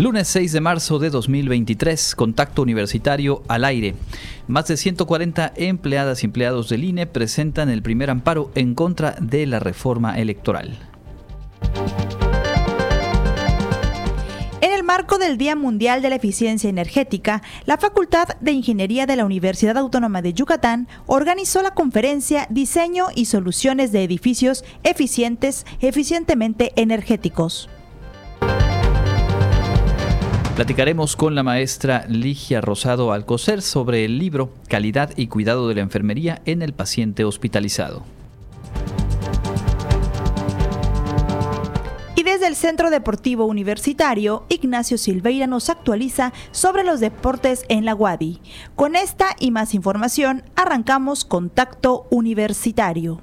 Lunes 6 de marzo de 2023, contacto universitario al aire. Más de 140 empleadas y empleados del INE presentan el primer amparo en contra de la reforma electoral. En el marco del Día Mundial de la Eficiencia Energética, la Facultad de Ingeniería de la Universidad Autónoma de Yucatán organizó la conferencia Diseño y Soluciones de Edificios Eficientes, Eficientemente Energéticos. Platicaremos con la maestra Ligia Rosado Alcocer sobre el libro Calidad y Cuidado de la Enfermería en el paciente hospitalizado. Y desde el Centro Deportivo Universitario, Ignacio Silveira nos actualiza sobre los deportes en la UADI. Con esta y más información, arrancamos Contacto Universitario.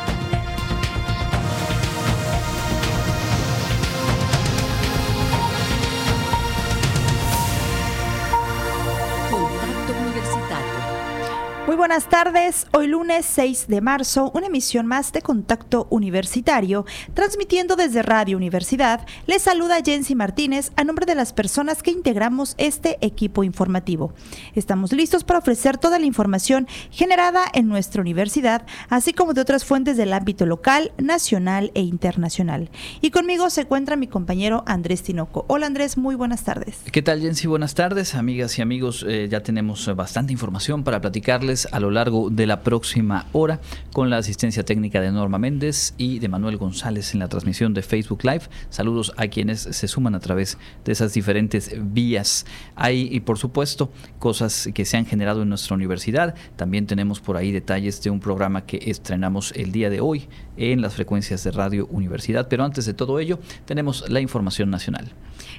Buenas tardes, hoy lunes 6 de marzo, una emisión más de Contacto Universitario, transmitiendo desde Radio Universidad. Les saluda Jensi Martínez a nombre de las personas que integramos este equipo informativo. Estamos listos para ofrecer toda la información generada en nuestra universidad, así como de otras fuentes del ámbito local, nacional e internacional. Y conmigo se encuentra mi compañero Andrés Tinoco. Hola Andrés, muy buenas tardes. ¿Qué tal Jensi? Buenas tardes, amigas y amigos. Eh, ya tenemos bastante información para platicarles a lo largo de la próxima hora con la asistencia técnica de Norma Méndez y de Manuel González en la transmisión de Facebook Live. Saludos a quienes se suman a través de esas diferentes vías. Hay, y por supuesto, cosas que se han generado en nuestra universidad. También tenemos por ahí detalles de un programa que estrenamos el día de hoy en las frecuencias de Radio Universidad. Pero antes de todo ello, tenemos la información nacional.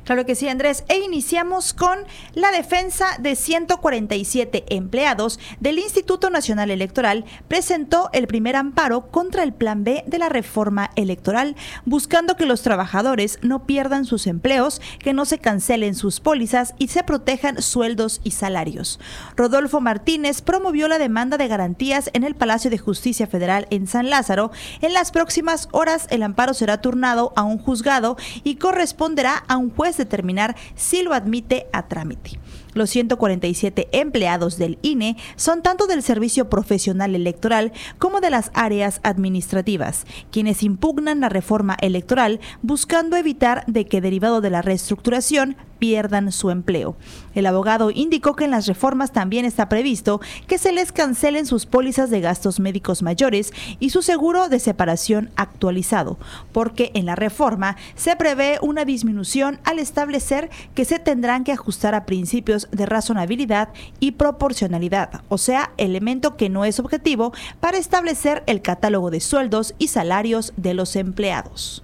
Claro que sí, Andrés. E iniciamos con la defensa de 147 empleados del Instituto Nacional Electoral presentó el primer amparo contra el Plan B de la reforma electoral, buscando que los trabajadores no pierdan sus empleos, que no se cancelen sus pólizas y se protejan sueldos y salarios. Rodolfo Martínez promovió la demanda de garantías en el Palacio de Justicia Federal en San Lázaro. En las próximas horas el amparo será turnado a un juzgado y corresponderá a un juez determinar si lo admite a trámite. Los 147 empleados del INE son tanto del Servicio Profesional Electoral como de las áreas administrativas, quienes impugnan la reforma electoral buscando evitar de que derivado de la reestructuración pierdan su empleo. El abogado indicó que en las reformas también está previsto que se les cancelen sus pólizas de gastos médicos mayores y su seguro de separación actualizado, porque en la reforma se prevé una disminución al establecer que se tendrán que ajustar a principios de razonabilidad y proporcionalidad, o sea, elemento que no es objetivo para establecer el catálogo de sueldos y salarios de los empleados.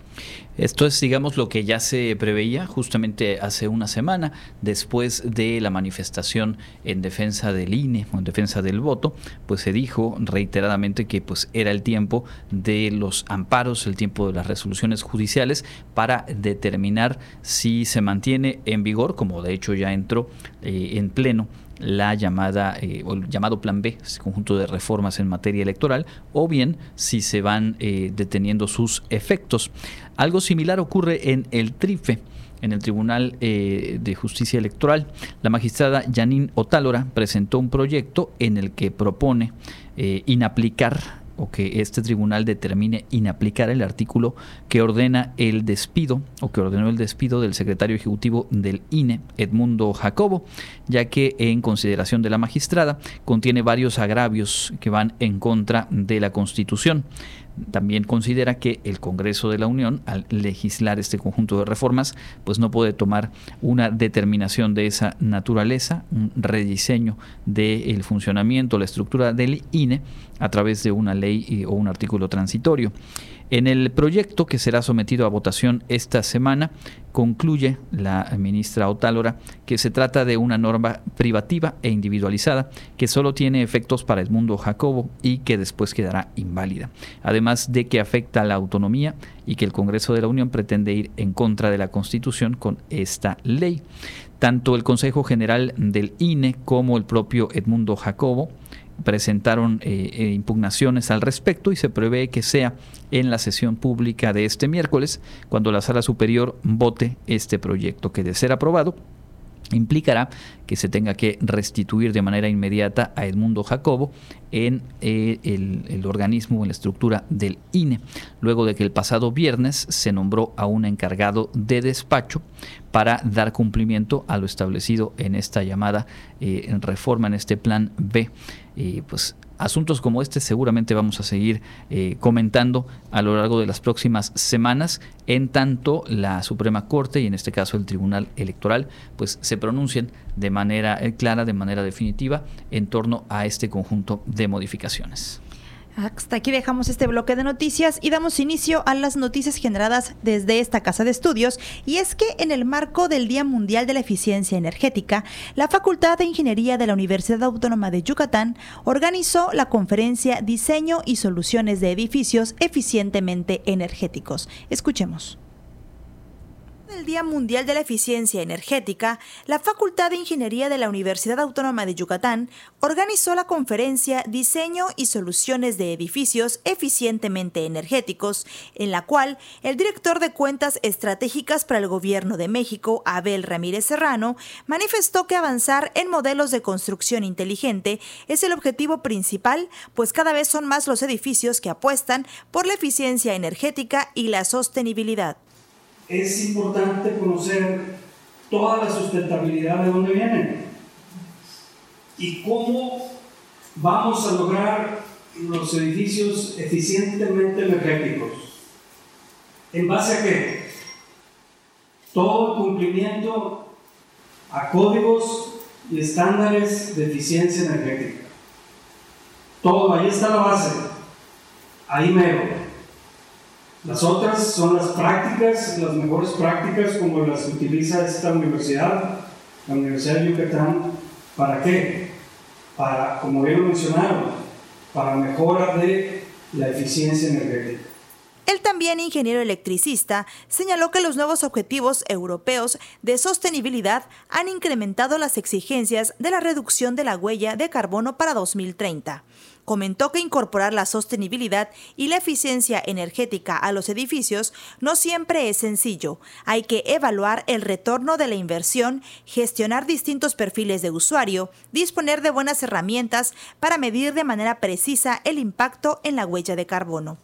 Esto es, digamos, lo que ya se preveía justamente hace una semana, después de la manifestación en defensa del INE o en defensa del voto, pues se dijo reiteradamente que pues era el tiempo de los amparos, el tiempo de las resoluciones judiciales para determinar si se mantiene en vigor, como de hecho ya entró eh, en pleno la llamada eh, o el llamado plan B, conjunto de reformas en materia electoral, o bien si se van eh, deteniendo sus efectos. Algo similar ocurre en el TRIFE. En el Tribunal eh, de Justicia Electoral, la magistrada Janine Otálora presentó un proyecto en el que propone inaplicar o que este tribunal determine inaplicar el artículo que ordena el despido o que ordenó el despido del secretario ejecutivo del INE, Edmundo Jacobo, ya que en consideración de la magistrada contiene varios agravios que van en contra de la Constitución también considera que el Congreso de la Unión, al legislar este conjunto de reformas, pues no puede tomar una determinación de esa naturaleza, un rediseño del funcionamiento, la estructura del INE a través de una ley o un artículo transitorio. En el proyecto que será sometido a votación esta semana, concluye la ministra Otálora que se trata de una norma privativa e individualizada que solo tiene efectos para el mundo Jacobo y que después quedará inválida. Además de que afecta a la autonomía y que el Congreso de la Unión pretende ir en contra de la Constitución con esta ley. Tanto el Consejo General del INE como el propio Edmundo Jacobo presentaron eh, eh, impugnaciones al respecto y se prevé que sea en la sesión pública de este miércoles cuando la sala superior vote este proyecto que de ser aprobado implicará que se tenga que restituir de manera inmediata a Edmundo Jacobo en eh, el, organismo, en la estructura del INE, luego de que el pasado viernes se nombró a un encargado de despacho para dar cumplimiento a lo establecido en esta llamada eh, reforma, en este plan B. Pues asuntos como este seguramente vamos a seguir eh, comentando a lo largo de las próximas semanas, en tanto la Suprema Corte y en este caso el Tribunal Electoral, pues se pronuncien de manera eh, clara, de manera definitiva, en torno a este conjunto de modificaciones. Hasta aquí dejamos este bloque de noticias y damos inicio a las noticias generadas desde esta casa de estudios. Y es que en el marco del Día Mundial de la Eficiencia Energética, la Facultad de Ingeniería de la Universidad Autónoma de Yucatán organizó la conferencia Diseño y Soluciones de Edificios Eficientemente Energéticos. Escuchemos del Día Mundial de la Eficiencia Energética, la Facultad de Ingeniería de la Universidad Autónoma de Yucatán organizó la conferencia Diseño y Soluciones de Edificios Eficientemente Energéticos, en la cual el director de cuentas estratégicas para el Gobierno de México, Abel Ramírez Serrano, manifestó que avanzar en modelos de construcción inteligente es el objetivo principal, pues cada vez son más los edificios que apuestan por la eficiencia energética y la sostenibilidad es importante conocer toda la sustentabilidad de dónde vienen y cómo vamos a lograr los edificios eficientemente energéticos. ¿En base a qué? Todo el cumplimiento a códigos y estándares de eficiencia energética. Todo, ahí está la base. Ahí mero. Las otras son las prácticas, las mejores prácticas como las que utiliza esta universidad, la Universidad de Yucatán. ¿Para qué? Para, como bien lo mencionaron, para mejora de la eficiencia energética. El también ingeniero electricista señaló que los nuevos objetivos europeos de sostenibilidad han incrementado las exigencias de la reducción de la huella de carbono para 2030 comentó que incorporar la sostenibilidad y la eficiencia energética a los edificios no siempre es sencillo. Hay que evaluar el retorno de la inversión, gestionar distintos perfiles de usuario, disponer de buenas herramientas para medir de manera precisa el impacto en la huella de carbono.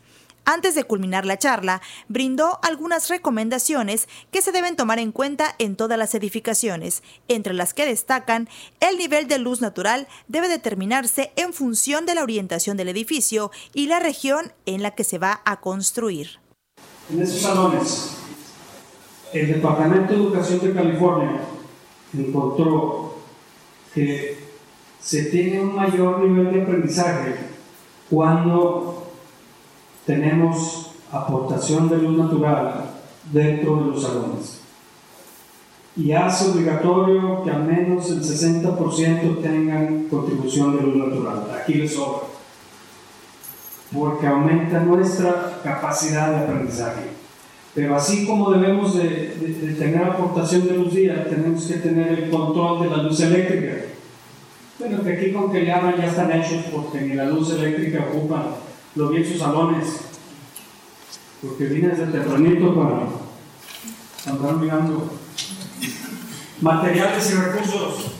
Antes de culminar la charla, brindó algunas recomendaciones que se deben tomar en cuenta en todas las edificaciones, entre las que destacan el nivel de luz natural debe determinarse en función de la orientación del edificio y la región en la que se va a construir. En esos salones, el Departamento de Educación de California encontró que se tiene un mayor nivel de aprendizaje cuando tenemos aportación de luz natural dentro de los salones. Y hace obligatorio que al menos el 60% tengan contribución de luz natural. Aquí les sobra. Porque aumenta nuestra capacidad de aprendizaje. Pero así como debemos de, tener aportación de luz día, tenemos que tener el control de la luz eléctrica. Bueno, que aquí con que le ya están hechos porque ni la luz eléctrica ocupa lo vi sus salones, porque vine desde tempranito para andar mirando materiales y recursos.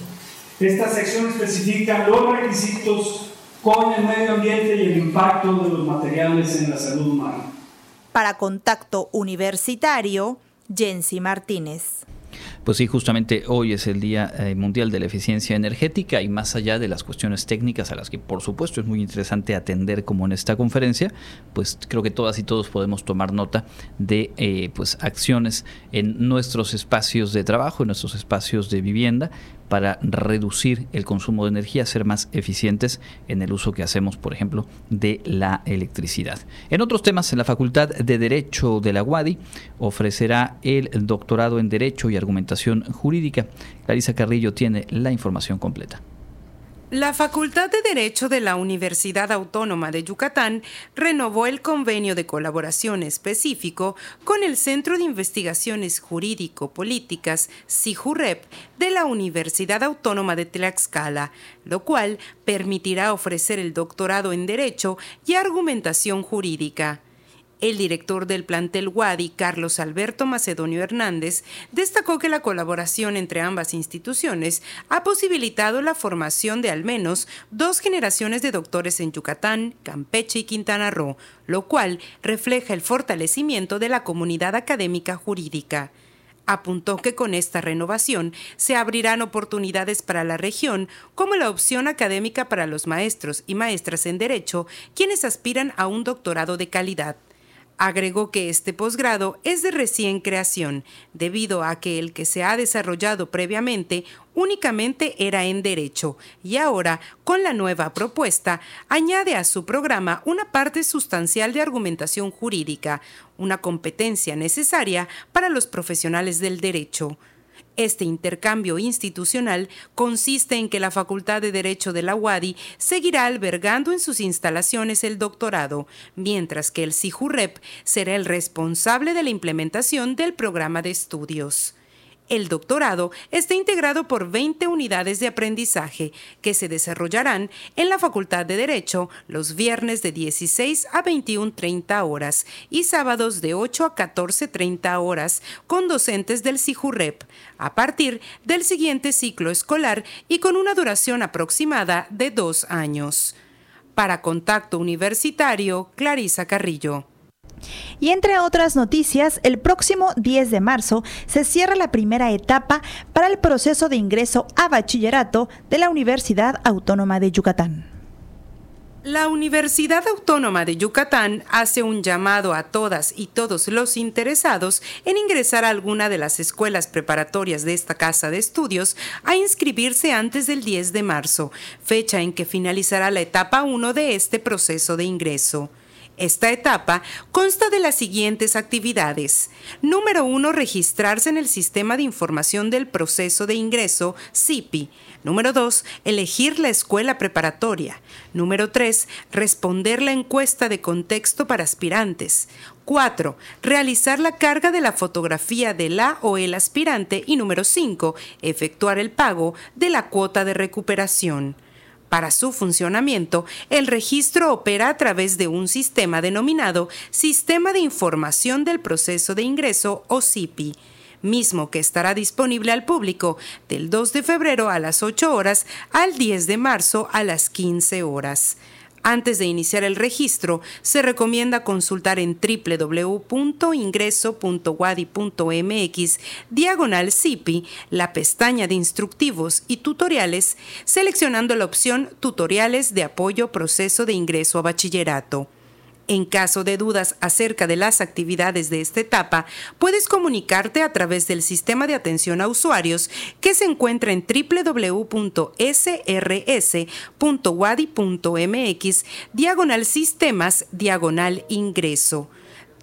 Esta sección especifica los requisitos con el medio ambiente y el impacto de los materiales en la salud humana. Para Contacto Universitario, Jensi Martínez. Pues sí, justamente hoy es el Día eh, Mundial de la Eficiencia Energética y más allá de las cuestiones técnicas a las que por supuesto es muy interesante atender como en esta conferencia, pues creo que todas y todos podemos tomar nota de eh, pues acciones en nuestros espacios de trabajo, en nuestros espacios de vivienda para reducir el consumo de energía, ser más eficientes en el uso que hacemos, por ejemplo, de la electricidad. En otros temas, la Facultad de Derecho de la UADI ofrecerá el doctorado en Derecho y Argumentación Jurídica. Clarisa Carrillo tiene la información completa. La Facultad de Derecho de la Universidad Autónoma de Yucatán renovó el convenio de colaboración específico con el Centro de Investigaciones Jurídico-Políticas, CIJUREP, de la Universidad Autónoma de Tlaxcala, lo cual permitirá ofrecer el doctorado en Derecho y Argumentación Jurídica. El director del plantel Wadi, Carlos Alberto Macedonio Hernández, destacó que la colaboración entre ambas instituciones ha posibilitado la formación de al menos dos generaciones de doctores en Yucatán, Campeche y Quintana Roo, lo cual refleja el fortalecimiento de la comunidad académica jurídica. Apuntó que con esta renovación se abrirán oportunidades para la región como la opción académica para los maestros y maestras en Derecho, quienes aspiran a un doctorado de calidad. Agregó que este posgrado es de recién creación, debido a que el que se ha desarrollado previamente únicamente era en derecho y ahora, con la nueva propuesta, añade a su programa una parte sustancial de argumentación jurídica, una competencia necesaria para los profesionales del derecho. Este intercambio institucional consiste en que la Facultad de Derecho de la UADI seguirá albergando en sus instalaciones el doctorado, mientras que el CIJUREP será el responsable de la implementación del programa de estudios. El doctorado está integrado por 20 unidades de aprendizaje que se desarrollarán en la Facultad de Derecho los viernes de 16 a 21.30 horas y sábados de 8 a 14.30 horas con docentes del CIJUREP a partir del siguiente ciclo escolar y con una duración aproximada de dos años. Para Contacto Universitario, Clarisa Carrillo. Y entre otras noticias, el próximo 10 de marzo se cierra la primera etapa para el proceso de ingreso a bachillerato de la Universidad Autónoma de Yucatán. La Universidad Autónoma de Yucatán hace un llamado a todas y todos los interesados en ingresar a alguna de las escuelas preparatorias de esta casa de estudios a inscribirse antes del 10 de marzo, fecha en que finalizará la etapa 1 de este proceso de ingreso. Esta etapa consta de las siguientes actividades. Número 1. Registrarse en el Sistema de Información del Proceso de Ingreso, CIPI. Número 2. Elegir la escuela preparatoria. Número 3. Responder la encuesta de contexto para aspirantes. 4. Realizar la carga de la fotografía de la o el aspirante. Y número 5. Efectuar el pago de la cuota de recuperación. Para su funcionamiento, el registro opera a través de un sistema denominado Sistema de Información del Proceso de Ingreso o SIPI mismo que estará disponible al público del 2 de febrero a las 8 horas al 10 de marzo a las 15 horas. Antes de iniciar el registro, se recomienda consultar en www.ingreso.wadi.mx diagonal CIPI la pestaña de instructivos y tutoriales, seleccionando la opción Tutoriales de apoyo proceso de ingreso a bachillerato. En caso de dudas acerca de las actividades de esta etapa, puedes comunicarte a través del sistema de atención a usuarios que se encuentra en www.srs.wadi.mx diagonal sistemas diagonal ingreso.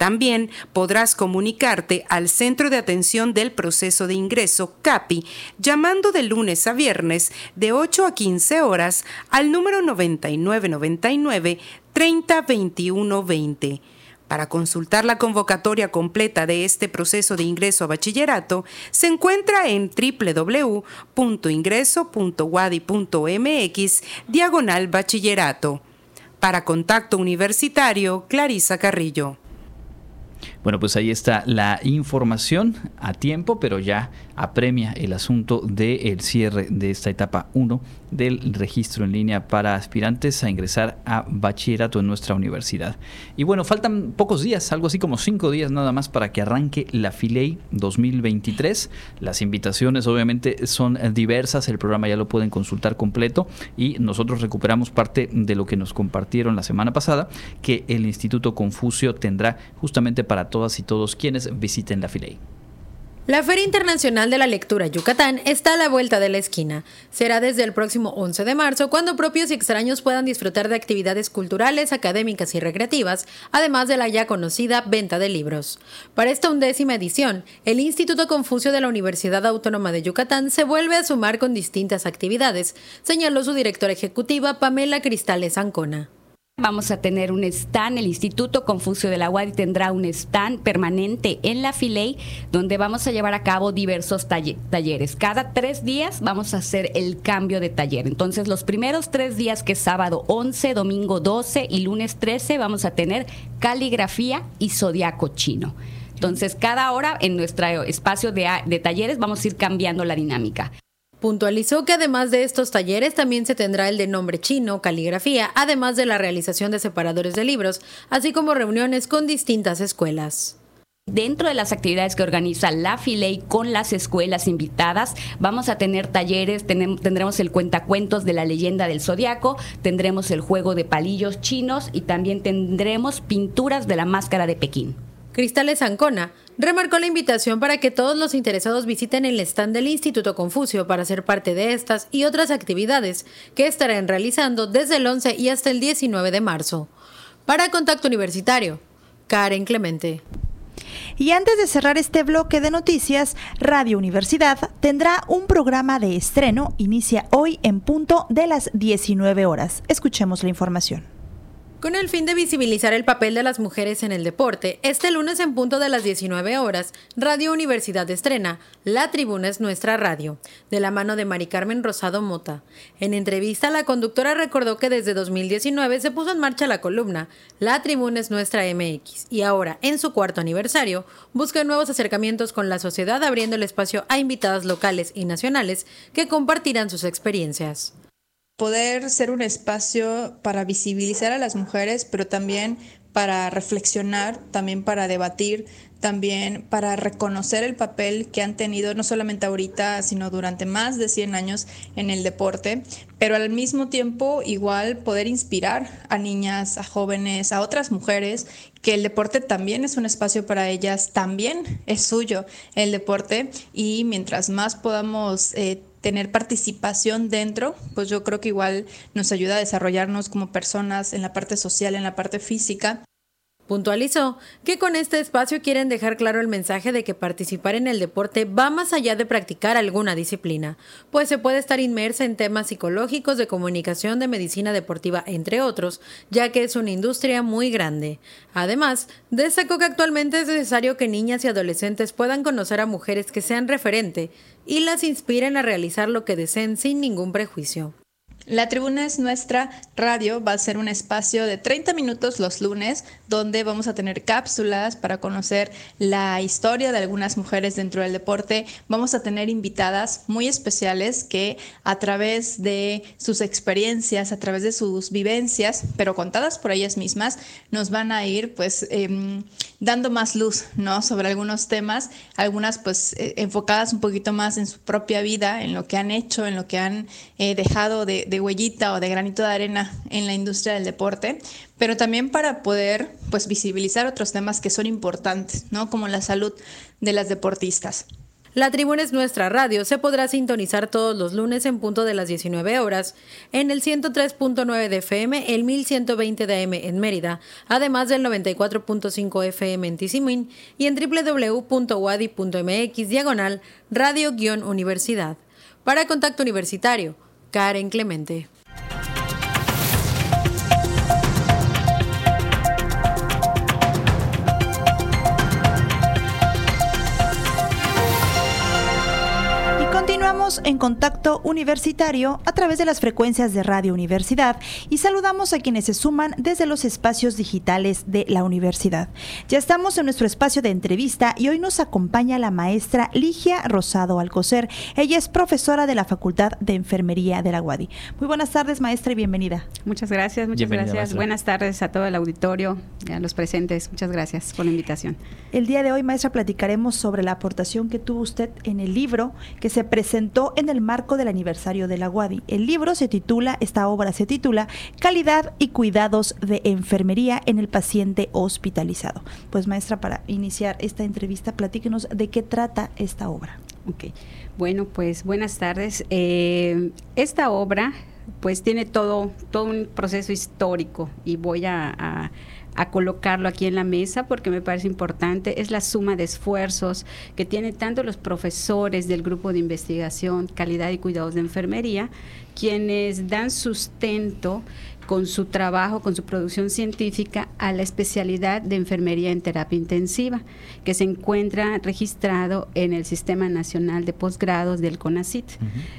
También podrás comunicarte al Centro de Atención del Proceso de Ingreso, CAPI, llamando de lunes a viernes de 8 a 15 horas al número 9999 302120. Para consultar la convocatoria completa de este proceso de ingreso a bachillerato, se encuentra en www.ingreso.wadi.mx diagonal bachillerato. Para contacto universitario, Clarisa Carrillo. Bueno, pues ahí está la información a tiempo, pero ya apremia el asunto del cierre de esta etapa 1 del registro en línea para aspirantes a ingresar a bachillerato en nuestra universidad. Y bueno, faltan pocos días, algo así como cinco días nada más para que arranque la Filey 2023. Las invitaciones obviamente son diversas, el programa ya lo pueden consultar completo y nosotros recuperamos parte de lo que nos compartieron la semana pasada, que el Instituto Confucio tendrá justamente para todas y todos quienes visiten la Filey. La Feria Internacional de la Lectura Yucatán está a la vuelta de la esquina. Será desde el próximo 11 de marzo cuando propios y extraños puedan disfrutar de actividades culturales, académicas y recreativas, además de la ya conocida venta de libros. Para esta undécima edición, el Instituto Confucio de la Universidad Autónoma de Yucatán se vuelve a sumar con distintas actividades, señaló su directora ejecutiva Pamela Cristales Ancona. Vamos a tener un stand, el Instituto Confucio de la UADI tendrá un stand permanente en la Filey donde vamos a llevar a cabo diversos talleres. Cada tres días vamos a hacer el cambio de taller. Entonces los primeros tres días que es sábado 11, domingo 12 y lunes 13 vamos a tener caligrafía y zodiaco chino. Entonces cada hora en nuestro espacio de, de talleres vamos a ir cambiando la dinámica. Puntualizó que además de estos talleres también se tendrá el de nombre chino, caligrafía, además de la realización de separadores de libros, así como reuniones con distintas escuelas. Dentro de las actividades que organiza la Filey con las escuelas invitadas, vamos a tener talleres, tendremos el cuentacuentos de la leyenda del zodiaco, tendremos el juego de palillos chinos y también tendremos pinturas de la máscara de Pekín. Cristales Ancona remarcó la invitación para que todos los interesados visiten el stand del Instituto Confucio para ser parte de estas y otras actividades que estarán realizando desde el 11 y hasta el 19 de marzo. Para Contacto Universitario, Karen Clemente. Y antes de cerrar este bloque de noticias, Radio Universidad tendrá un programa de estreno, inicia hoy en punto de las 19 horas. Escuchemos la información. Con el fin de visibilizar el papel de las mujeres en el deporte, este lunes en punto de las 19 horas, Radio Universidad estrena La Tribuna es nuestra radio, de la mano de Mari Carmen Rosado Mota. En entrevista, la conductora recordó que desde 2019 se puso en marcha la columna La Tribuna es nuestra MX y ahora, en su cuarto aniversario, busca nuevos acercamientos con la sociedad abriendo el espacio a invitadas locales y nacionales que compartirán sus experiencias poder ser un espacio para visibilizar a las mujeres, pero también para reflexionar, también para debatir, también para reconocer el papel que han tenido no solamente ahorita, sino durante más de 100 años en el deporte, pero al mismo tiempo igual poder inspirar a niñas, a jóvenes, a otras mujeres, que el deporte también es un espacio para ellas, también es suyo el deporte. Y mientras más podamos... Eh, tener participación dentro, pues yo creo que igual nos ayuda a desarrollarnos como personas en la parte social, en la parte física. Puntualizó que con este espacio quieren dejar claro el mensaje de que participar en el deporte va más allá de practicar alguna disciplina, pues se puede estar inmersa en temas psicológicos, de comunicación, de medicina deportiva, entre otros, ya que es una industria muy grande. Además, destacó que actualmente es necesario que niñas y adolescentes puedan conocer a mujeres que sean referente y las inspiren a realizar lo que deseen sin ningún prejuicio. La tribuna es nuestra radio, va a ser un espacio de 30 minutos los lunes, donde vamos a tener cápsulas para conocer la historia de algunas mujeres dentro del deporte. Vamos a tener invitadas muy especiales que a través de sus experiencias, a través de sus vivencias, pero contadas por ellas mismas, nos van a ir pues em, dando más luz, ¿no? Sobre algunos temas, algunas pues eh, enfocadas un poquito más en su propia vida, en lo que han hecho, en lo que han eh, dejado de de huellita o de granito de arena en la industria del deporte, pero también para poder pues visibilizar otros temas que son importantes, ¿no? Como la salud de las deportistas. La tribuna es nuestra radio. Se podrá sintonizar todos los lunes en punto de las 19 horas en el 103.9 de FM, el 1120 de AM en Mérida, además del 94.5 FM en Tizimín y en www.wadi.mx diagonal radio-universidad. Para Contacto Universitario, Karen Clemente. En contacto universitario a través de las frecuencias de Radio Universidad y saludamos a quienes se suman desde los espacios digitales de la universidad. Ya estamos en nuestro espacio de entrevista y hoy nos acompaña la maestra Ligia Rosado Alcocer. Ella es profesora de la Facultad de Enfermería de la UADI. Muy buenas tardes, maestra, y bienvenida. Muchas gracias, muchas gracias. Buenas tardes a todo el auditorio, a los presentes. Muchas gracias por la invitación. El día de hoy, maestra, platicaremos sobre la aportación que tuvo usted en el libro que se presentó en el marco del aniversario de la UADI. El libro se titula, esta obra se titula Calidad y cuidados de enfermería en el paciente hospitalizado. Pues maestra, para iniciar esta entrevista, platíquenos de qué trata esta obra. Bueno, pues buenas tardes. Eh, esta obra pues tiene todo, todo un proceso histórico y voy a, colocarlo aquí en la mesa porque me parece importante. Es la suma de esfuerzos que tienen tanto los profesores del grupo de investigación, calidad y cuidados de enfermería, quienes dan sustento con su trabajo, con su producción científica a la especialidad de enfermería en terapia intensiva, que se encuentra registrado en el Sistema Nacional de Posgrados del CONACIT.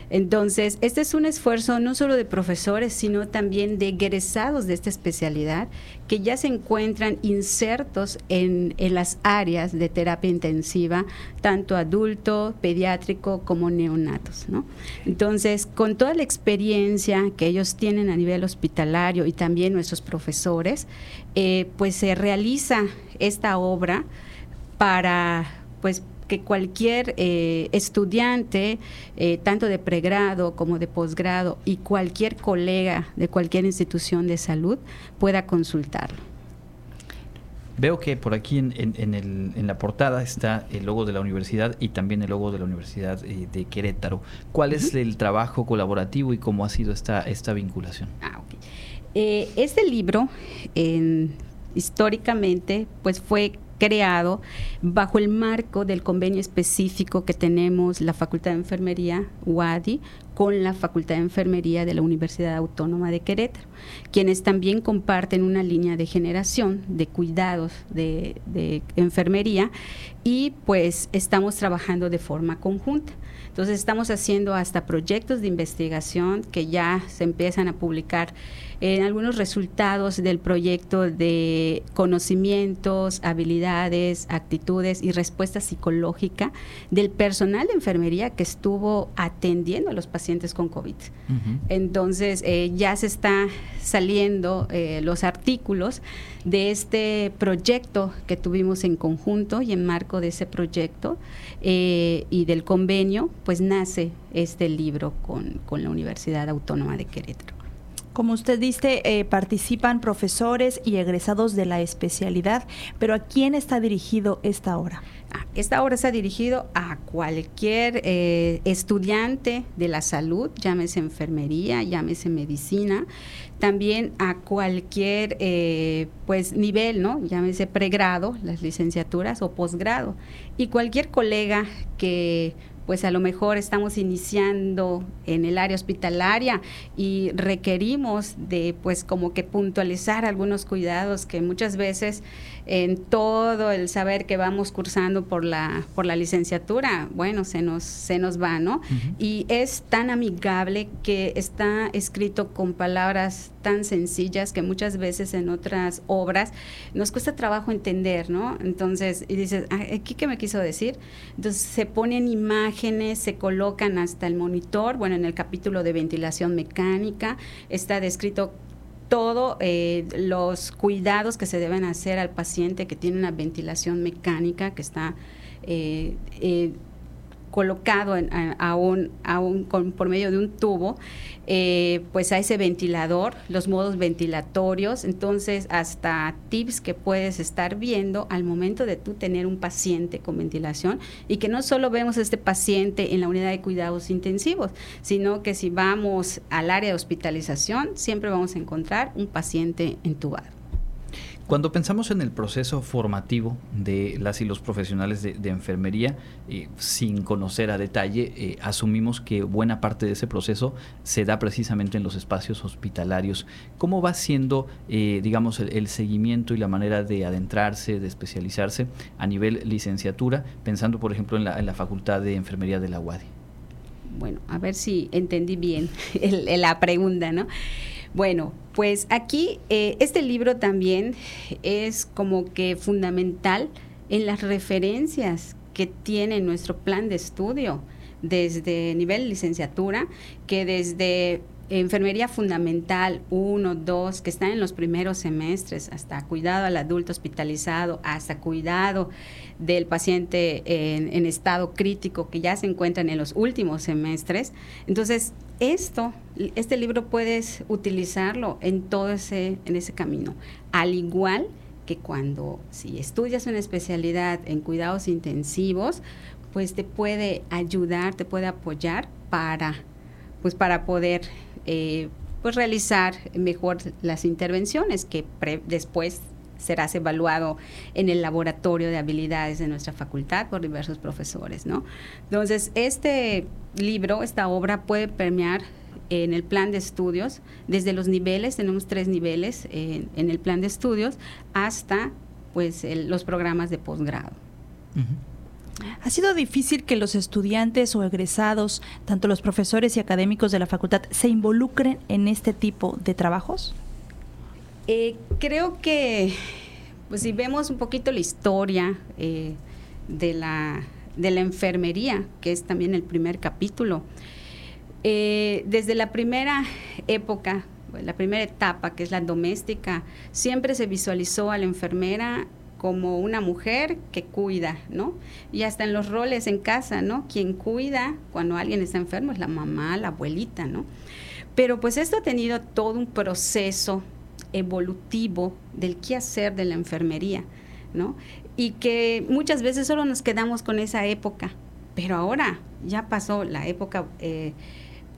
Entonces, este es un esfuerzo no solo de profesores, sino también de egresados de esta especialidad que ya se encuentran insertos en, en las áreas de terapia intensiva, tanto adulto, pediátrico como neonatos. ¿no? Entonces, con toda la experiencia que ellos tienen a nivel hospitalario y también nuestros profesores, eh, pues se realiza esta obra para pues que cualquier eh, estudiante, eh, tanto de pregrado como de posgrado, y cualquier colega de cualquier institución de salud pueda consultarlo. Veo que por aquí en, en, la portada está el logo de la universidad y también el logo de la Universidad eh, de Querétaro. ¿Cuál es el trabajo colaborativo y cómo ha sido esta, esta vinculación? Ah, este libro, históricamente, pues fue creado bajo el marco del convenio específico que tenemos la Facultad de Enfermería, UADI, con la Facultad de Enfermería de la Universidad Autónoma de Querétaro, quienes también comparten una línea de generación de cuidados de, de enfermería y pues estamos trabajando de forma conjunta. Entonces estamos haciendo hasta proyectos de investigación que ya se empiezan a publicar en algunos resultados del proyecto de conocimientos, habilidades, actitudes y respuesta psicológica del personal de enfermería que estuvo atendiendo a los pacientes con COVID. Entonces, eh, ya se está saliendo eh, los artículos de este proyecto que tuvimos en conjunto y en marco de ese proyecto eh, y del convenio, pues nace este libro con, con la Universidad Autónoma de Querétaro. Como usted dice, eh, participan profesores y egresados de la especialidad, pero ¿a quién está dirigido esta obra? Ah, esta obra está dirigido a cualquier eh, estudiante de la salud, llámese enfermería, llámese medicina, también a cualquier eh, pues nivel, ¿no? Llámese pregrado, las licenciaturas o posgrado, y cualquier colega que pues a lo mejor estamos iniciando en el área hospitalaria y requerimos de pues como que puntualizar algunos cuidados que muchas veces en todo el saber que vamos cursando por la por la licenciatura, bueno, se nos se nos va, ¿no? Y es tan amigable que está escrito con palabras tan sencillas que muchas veces en otras obras nos cuesta trabajo entender, ¿no? Entonces, y dices, ¿aquí qué me quiso decir? Entonces se ponen imágenes, se colocan hasta el monitor, bueno, en el capítulo de ventilación mecánica está descrito todo eh, los cuidados que se deben hacer al paciente que tiene una ventilación mecánica que está eh, eh, colocado en, a, un, por medio de un tubo, eh, pues a ese ventilador, los modos ventilatorios, entonces hasta tips que puedes estar viendo al momento de tú tener un paciente con ventilación y que no solo vemos a este paciente en la unidad de cuidados intensivos, sino que si vamos al área de hospitalización, siempre vamos a encontrar un paciente entubado. Cuando pensamos en el proceso formativo de las y los profesionales de, enfermería, eh, sin conocer a detalle, eh, asumimos que buena parte de ese proceso se da precisamente en los espacios hospitalarios. ¿Cómo va siendo, eh, digamos, el, seguimiento y la manera de adentrarse, de especializarse a nivel licenciatura, pensando, por ejemplo, en la, Facultad de Enfermería de la UADI? Bueno, a ver si entendí bien la pregunta, ¿no? Bueno, pues aquí eh, este libro también es como que fundamental en las referencias que tiene nuestro plan de estudio desde nivel licenciatura, que desde enfermería fundamental 1, 2, que están en los primeros semestres, hasta cuidado al adulto hospitalizado, hasta cuidado del paciente en, estado crítico que ya se encuentran en los últimos semestres. Entonces, esto, este libro puedes utilizarlo en todo ese, en ese camino. Al igual que cuando si estudias una especialidad en cuidados intensivos, pues te puede ayudar, te puede apoyar para, pues para poder eh, pues realizar mejor las intervenciones que después serás evaluado en el laboratorio de habilidades de nuestra facultad por diversos profesores, ¿no? Entonces, este libro, esta obra puede permear en el plan de estudios, desde los niveles, tenemos tres niveles en, el plan de estudios, hasta pues los programas de posgrado. ¿Ha sido difícil que los estudiantes o egresados, tanto los profesores y académicos de la facultad, se involucren en este tipo de trabajos? Eh, creo que, pues si vemos un poquito la historia eh, de, la, de la enfermería, que es también el primer capítulo, eh, desde la primera época, la primera etapa, que es la doméstica, siempre se visualizó a la enfermera como una mujer que cuida, ¿no? Y hasta en los roles en casa, ¿no? Quien cuida cuando alguien está enfermo es la mamá, la abuelita, ¿no? Pero pues esto ha tenido todo un proceso evolutivo del qué hacer de la enfermería, ¿no? Y que muchas veces solo nos quedamos con esa época, pero ahora ya pasó la época eh,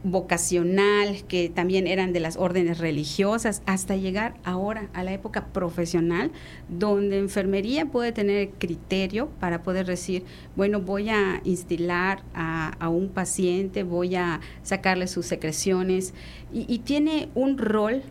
vocacional, que también eran de las órdenes religiosas, hasta llegar ahora a la época profesional, donde enfermería puede tener criterio para poder decir, bueno, voy a instilar a, un paciente, voy a sacarle sus secreciones, y, tiene un rol,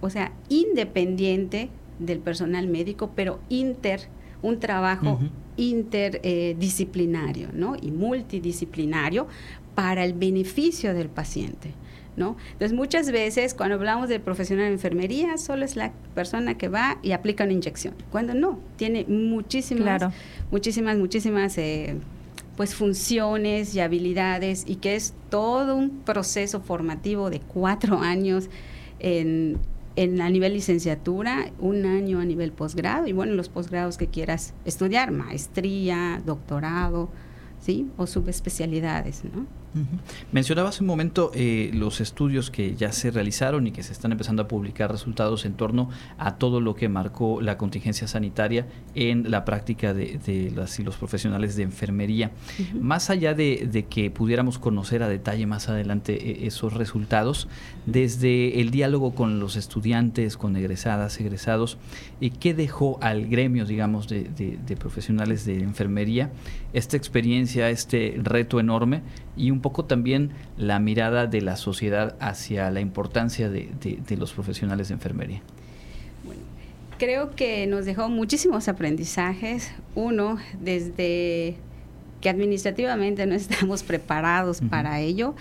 o sea, independiente del personal médico, pero inter, un trabajo interdisciplinario, ¿no? Y multidisciplinario para el beneficio del paciente. ¿No? Entonces muchas veces cuando hablamos del profesional de enfermería solo es la persona que va y aplica una inyección, cuando no, tiene muchísimas, muchísimas, muchísimas eh, pues funciones y habilidades y que es todo un proceso formativo de cuatro años en, en a nivel licenciatura, un año a nivel posgrado y bueno, los posgrados que quieras estudiar, maestría, doctorado, ¿sí? O subespecialidades, ¿no? Mencionaba hace un momento eh, los estudios que ya se realizaron y que se están empezando a publicar resultados en torno a todo lo que marcó la contingencia sanitaria en la práctica de, las y los profesionales de enfermería. Más allá de, que pudiéramos conocer a detalle más adelante eh, esos resultados, desde el diálogo con los estudiantes, con egresadas, egresados, eh, ¿qué dejó al gremio, digamos, de, de profesionales de enfermería esta experiencia, este reto enorme y un poco también la mirada de la sociedad hacia la importancia de, los profesionales de enfermería? creo que nos dejó muchísimos aprendizajes. Uno, desde que administrativamente no estamos preparados para ello.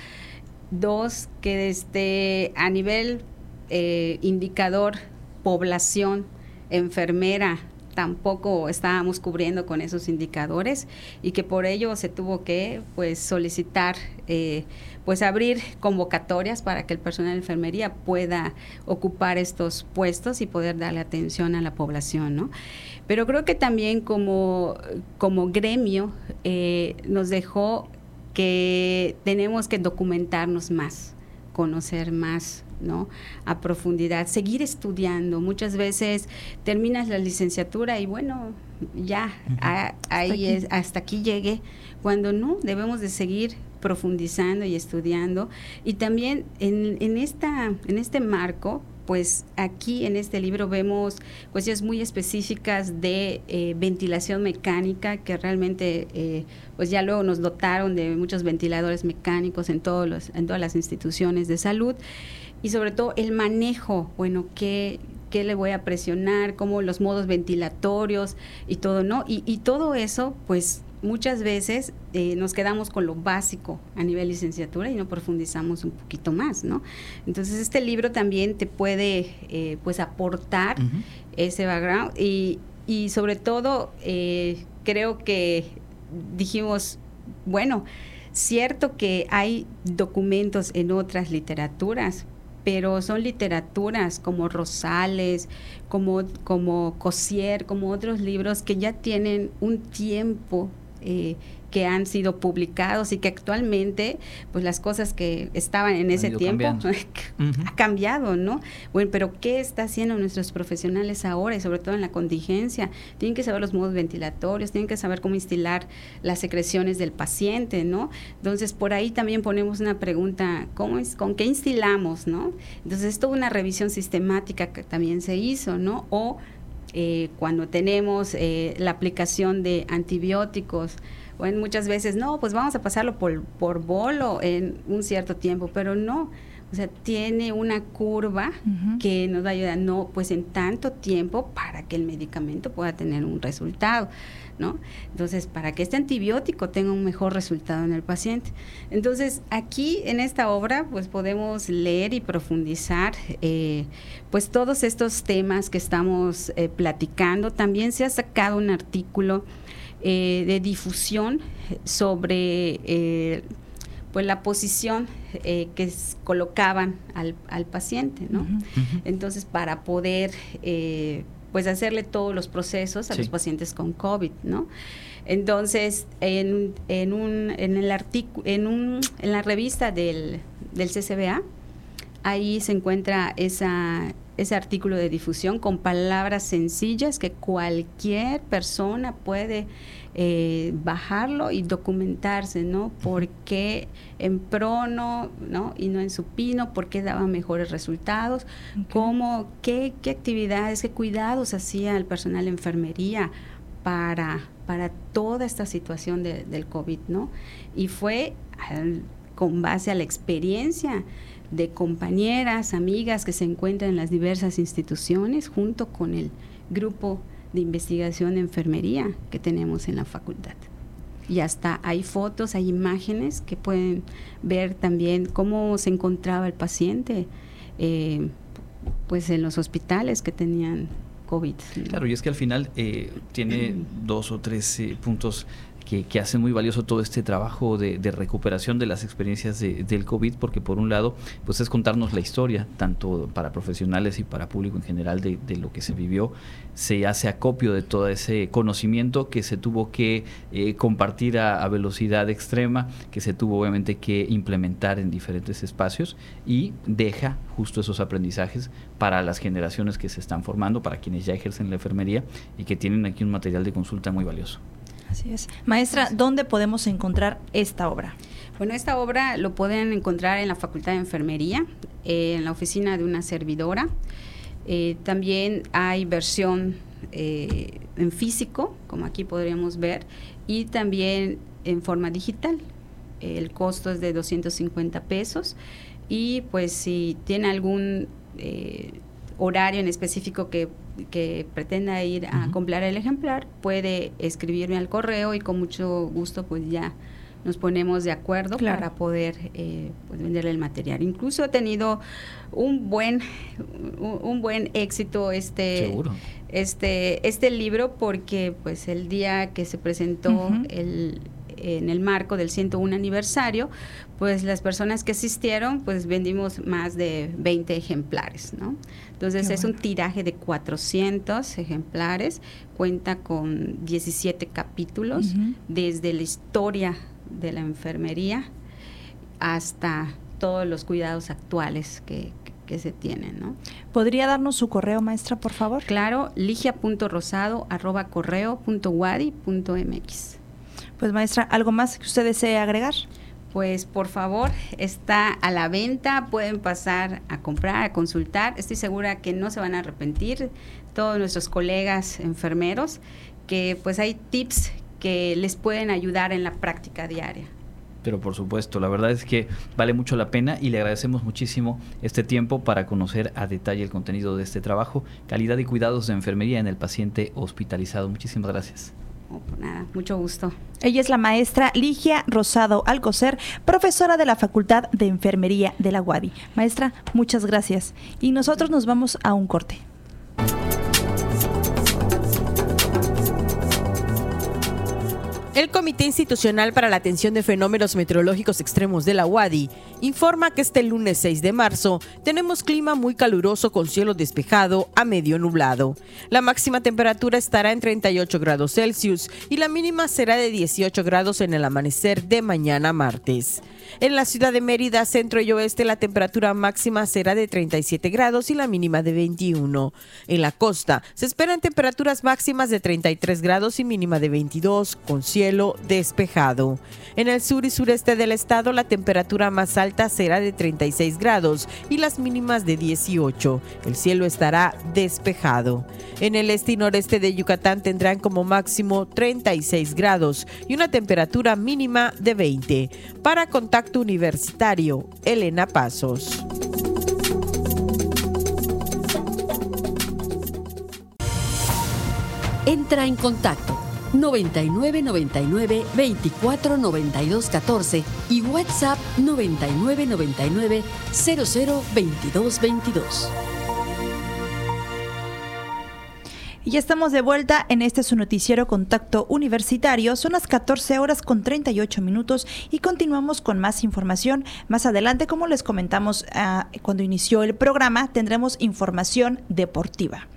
Dos, que desde a nivel eh, indicador población enfermera tampoco estábamos cubriendo con esos indicadores y que por ello se tuvo que pues solicitar eh, pues abrir convocatorias para que el personal de enfermería pueda ocupar estos puestos y poder darle atención a la población, ¿no? Pero creo que también como, como gremio eh, nos dejó que tenemos que documentarnos más, conocer más ¿no? A profundidad, seguir estudiando. Muchas veces terminas la licenciatura y bueno, ya, ahí es, hasta aquí llegué. Cuando no, debemos de seguir profundizando y estudiando. Y también en, en, esta, en este marco, pues aquí en este libro vemos cuestiones muy específicas de eh, ventilación mecánica que realmente eh, pues ya luego nos dotaron de muchos ventiladores mecánicos en todos los en todas las instituciones de salud y sobre todo el manejo, bueno, qué, qué le voy a presionar, cómo los modos ventilatorios y todo, ¿no? Y, y todo eso, pues muchas veces eh, nos quedamos con lo básico a nivel licenciatura y no profundizamos un poquito más, ¿no? Entonces este libro también te puede, eh, pues, aportar ese background y, y sobre todo eh, creo que dijimos, bueno, cierto que hay documentos en otras literaturas, pero son literaturas como Rosales, como, como Cosier, como otros libros que ya tienen un tiempo eh, que han sido publicados y que actualmente, pues las cosas que estaban en ese tiempo ha cambiado, ¿no? Bueno, pero ¿qué está haciendo nuestros profesionales ahora y sobre todo en la contingencia? Tienen que saber los modos ventilatorios, tienen que saber cómo instilar las secreciones del paciente, ¿no? Entonces, por ahí también ponemos una pregunta, ¿cómo es, ¿con qué instilamos, no? Entonces, esto una revisión sistemática que también se hizo, ¿no? O eh, cuando tenemos eh, la aplicación de antibióticos, bueno, muchas veces, no, pues vamos a pasarlo por, por bolo en un cierto tiempo, pero no. O sea, tiene una curva que nos va a ayudar, no, pues en tanto tiempo para que el medicamento pueda tener un resultado, ¿no? Entonces, para que este antibiótico tenga un mejor resultado en el paciente. Entonces, aquí en esta obra, pues podemos leer y profundizar, eh, pues todos estos temas que estamos eh, platicando. También se ha sacado un artículo eh, de difusión sobre eh, pues la posición eh, que colocaban al, paciente, ¿no? Entonces, para poder pues hacerle todos los procesos a los pacientes con COVID, ¿no? Entonces, en, en, un, en el artículo, en, un, en la revista del, del CCBA, ahí se encuentra esa, ese artículo de difusión con palabras sencillas que cualquier persona puede eh, bajarlo y documentarse, ¿no? ¿Por qué en prono, ¿no? Y no en supino, por qué daba mejores resultados, cómo, qué, qué actividades, qué cuidados hacía el personal de enfermería para, para toda esta situación del COVID, ¿no? Y fue con base a la experiencia de compañeras, amigas que se encuentran en las diversas instituciones junto con el grupo de investigación de enfermería que tenemos en la facultad. Y hasta hay fotos, hay imágenes que pueden ver también cómo se encontraba el paciente eh, pues en los hospitales que tenían COVID. Claro, y es que al final eh, tiene dos o tres eh, puntos que, hace muy valioso todo este trabajo de, recuperación de las experiencias del COVID, porque por un lado, pues es contarnos la historia, tanto para profesionales y para público en general, de, lo que se vivió. Se hace acopio de todo ese conocimiento que se tuvo que eh, compartir a, velocidad extrema, que se tuvo obviamente que implementar en diferentes espacios y deja justo esos aprendizajes para las generaciones que se están formando, para quienes ya ejercen la enfermería y que tienen aquí un material de consulta muy valioso. Así es. Maestra, ¿dónde podemos encontrar esta obra? Bueno, esta obra lo pueden encontrar en la Facultad de Enfermería, eh, en la oficina de una servidora. Eh, también hay versión eh, en físico, como aquí podríamos ver, y también en forma digital. El costo es de 250 pesos y pues si tiene algún horario en específico que que pretenda ir a comprar el ejemplar puede escribirme al correo y con mucho gusto pues ya nos ponemos de acuerdo para poder eh, pues, venderle el material. Incluso ha tenido un buen un, buen éxito este este este libro porque pues el día que se presentó el en el marco del 101 aniversario, pues las personas que asistieron, pues vendimos más de 20 ejemplares, ¿no? Entonces es un tiraje de 400 ejemplares, cuenta con 17 capítulos, desde la historia de la enfermería hasta todos los cuidados actuales que, que se tienen, ¿no? ¿Podría darnos su correo, maestra, por favor? Claro, ligia.rosado arroba mx. Pues maestra, ¿algo más que usted desee agregar? Pues por favor, está a la venta, pueden pasar a comprar, a consultar. Estoy segura que no se van a arrepentir todos nuestros colegas enfermeros, que pues hay tips que les pueden ayudar en la práctica diaria. Pero por supuesto, la verdad es que vale mucho la pena y le agradecemos muchísimo este tiempo para conocer a detalle el contenido de este trabajo, calidad y cuidados de enfermería en el paciente hospitalizado. Muchísimas gracias. Nada, mucho gusto. Ella es la maestra Ligia Rosado Alcocer, profesora de la Facultad de Enfermería de la UADI. Maestra, muchas gracias. Y nosotros nos vamos a un corte. El Comité Institucional para la Atención de Fenómenos Meteorológicos Extremos de la UADI informa que este lunes 6 de marzo tenemos clima muy caluroso con cielo despejado a medio nublado. La máxima temperatura estará en 38 grados Celsius y la mínima será de 18 grados en el amanecer de mañana martes. En la ciudad de Mérida, centro y oeste, la temperatura máxima será de 37 grados y la mínima de 21. En la costa, se esperan temperaturas máximas de 33 grados y mínima de 22, con cielo despejado. En el sur y sureste del estado, la temperatura más alta será de 36 grados y las mínimas de 18. El cielo estará despejado. En el este y noreste de Yucatán tendrán como máximo 36 grados y una temperatura mínima de 20. Para contacto universitario, Elena Pasos. Entra en contacto 9999 24 92 14 y WhatsApp 9999 00 22 22. Y ya estamos de vuelta en este su noticiero Contacto Universitario. Son las 14 horas con 38 minutos y continuamos con más información. Más adelante, como les comentamos ah, cuando inició el programa, tendremos información deportiva.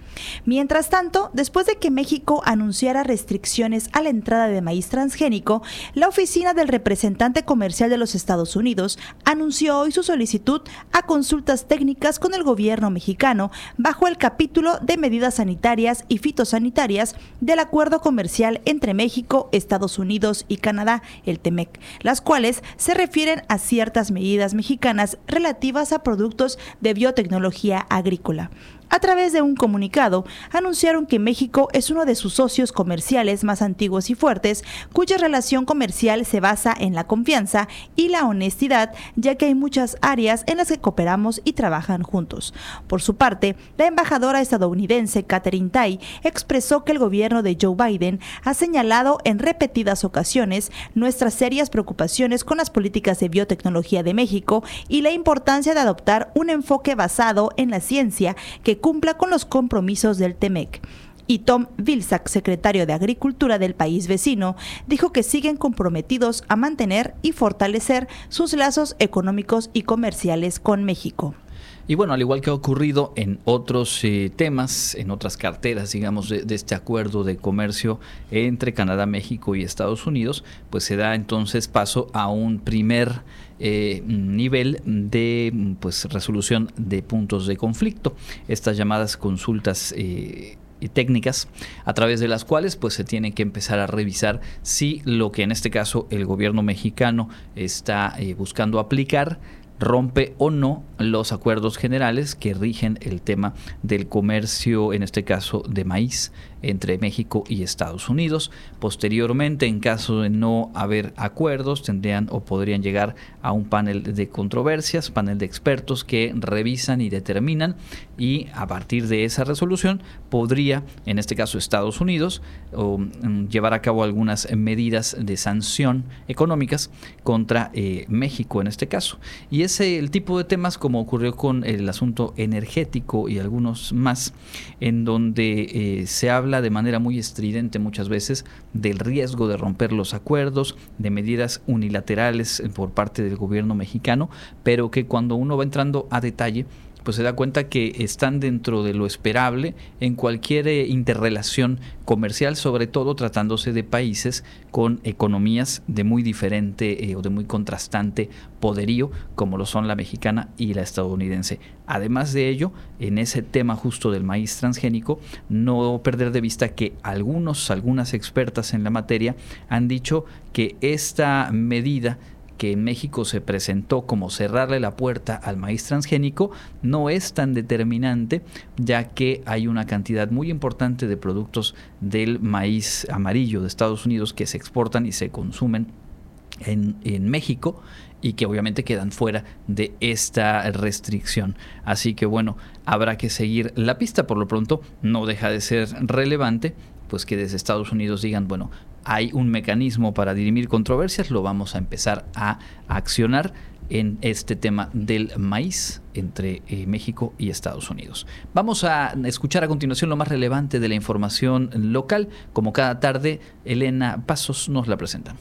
Mientras tanto, después de que México anunciara restricciones a la entrada de maíz transgénico, la oficina del representante comercial de los Estados Unidos anunció hoy su solicitud a consultas técnicas con el gobierno mexicano bajo el capítulo de medidas sanitarias y fitosanitarias del acuerdo comercial entre México, Estados Unidos y Canadá, el TEMEC, las cuales se refieren a ciertas medidas mexicanas relativas a productos de biotecnología agrícola. A través de un comunicado, anunciaron que México es uno de sus socios comerciales más antiguos y fuertes, cuya relación comercial se basa en la confianza y la honestidad, ya que hay muchas áreas en las que cooperamos y trabajan juntos. Por su parte, la embajadora estadounidense Catherine Tai expresó que el gobierno de Joe Biden ha señalado en repetidas ocasiones nuestras serias preocupaciones con las políticas de biotecnología de México y la importancia de adoptar un enfoque basado en la ciencia que cumpla con los compromisos del TEMEC. Y Tom Vilsack, secretario de Agricultura del país vecino, dijo que siguen comprometidos a mantener y fortalecer sus lazos económicos y comerciales con México. Y bueno, al igual que ha ocurrido en otros eh, temas, en otras carteras, digamos, de, este acuerdo de comercio entre Canadá, México y Estados Unidos, pues se da entonces paso a un primer eh, nivel de pues, resolución de puntos de conflicto, estas llamadas consultas. Eh, técnicas a través de las cuales pues se tiene que empezar a revisar si lo que en este caso el gobierno mexicano está buscando aplicar rompe o no los acuerdos generales que rigen el tema del comercio, en este caso de maíz, entre México y Estados Unidos. Posteriormente, en caso de no haber acuerdos, tendrían o podrían llegar a un panel de controversias, panel de expertos que revisan y determinan y a partir de esa resolución podría, en este caso Estados Unidos, mm, llevar a cabo algunas medidas de sanción económicas contra eh, México en este caso. Y ese el tipo de temas como ocurrió con el asunto energético y algunos más, en donde eh, se habla de manera muy estridente muchas veces del riesgo de romper los acuerdos, de medidas unilaterales por parte del gobierno mexicano, pero que cuando uno va entrando a detalle, pues se da cuenta que están dentro de lo esperable en cualquier eh, interrelación comercial, sobre todo tratándose de países con economías de muy diferente eh, o de muy contrastante poderío, como lo son la mexicana y la estadounidense. Además de ello, en ese tema justo del maíz transgénico, no perder de vista que algunos, algunas expertas en la materia han dicho que esta medida que en México se presentó como cerrarle la puerta al maíz transgénico no es tan determinante ya que hay una cantidad muy importante de productos del maíz amarillo de Estados Unidos que se exportan y se consumen en, en México y que obviamente quedan fuera de esta restricción. Así que bueno, habrá que seguir la pista. Por lo pronto no deja de ser relevante pues que desde Estados Unidos digan, bueno, hay un mecanismo para dirimir controversias, lo vamos a empezar a accionar en este tema del maíz entre eh, México y Estados Unidos. Vamos a escuchar a continuación lo más relevante de la información local. Como cada tarde, Elena Pasos nos la presenta.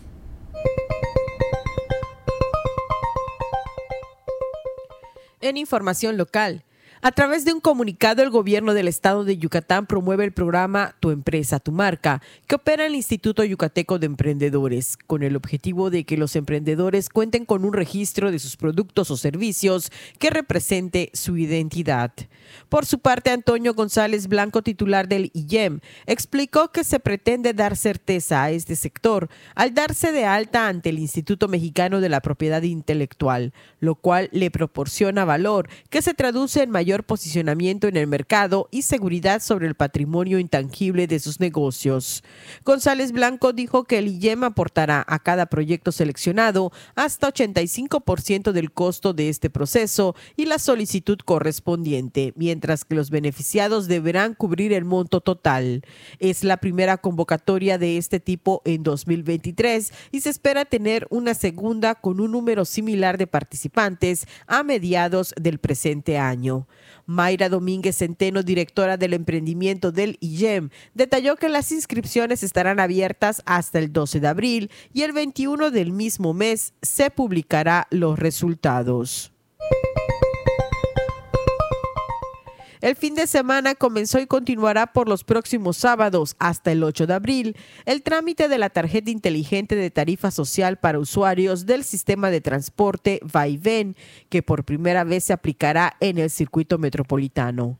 En información local, a través de un comunicado, el gobierno del estado de Yucatán promueve el programa Tu empresa, tu marca, que opera el Instituto Yucateco de Emprendedores, con el objetivo de que los emprendedores cuenten con un registro de sus productos o servicios que represente su identidad. Por su parte, Antonio González Blanco, titular del IEM, explicó que se pretende dar certeza a este sector al darse de alta ante el Instituto Mexicano de la Propiedad Intelectual, lo cual le proporciona valor que se traduce en mayor posicionamiento en el mercado y seguridad sobre el patrimonio intangible de sus negocios. González Blanco dijo que el IEM aportará a cada proyecto seleccionado hasta 85% del costo de este proceso y la solicitud correspondiente, mientras que los beneficiados deberán cubrir el monto total. Es la primera convocatoria de este tipo en 2023 y se espera tener una segunda con un número similar de participantes a mediados del presente año. Mayra Domínguez Centeno, directora del emprendimiento del IEM, detalló que las inscripciones estarán abiertas hasta el 12 de abril y el 21 del mismo mes se publicará los resultados. El fin de semana comenzó y continuará por los próximos sábados hasta el 8 de abril el trámite de la tarjeta inteligente de tarifa social para usuarios del sistema de transporte Vaivén, que por primera vez se aplicará en el circuito metropolitano.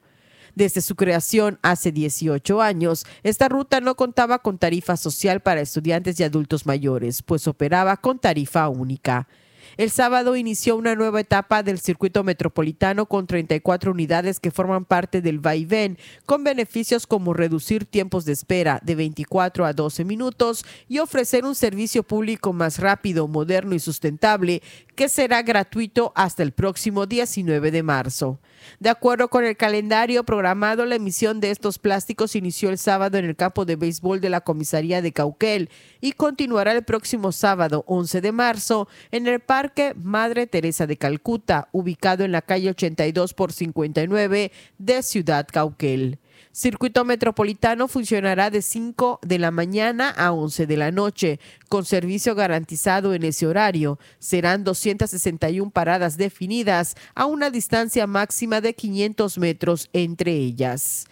Desde su creación hace 18 años, esta ruta no contaba con tarifa social para estudiantes y adultos mayores, pues operaba con tarifa única. El sábado inició una nueva etapa del circuito metropolitano con 34 unidades que forman parte del vaivén, con beneficios como reducir tiempos de espera de 24 a 12 minutos y ofrecer un servicio público más rápido, moderno y sustentable, que será gratuito hasta el próximo 19 de marzo. De acuerdo con el calendario programado, la emisión de estos plásticos inició el sábado en el campo de béisbol de la comisaría de Cauquel y continuará el próximo sábado 11 de marzo en el Parque Madre Teresa de Calcuta, ubicado en la calle 82 por 59 de Ciudad Cauquel. Circuito Metropolitano funcionará de 5 de la mañana a 11 de la noche, con servicio garantizado en ese horario. Serán 261 paradas definidas a una distancia máxima de 500 metros entre ellas.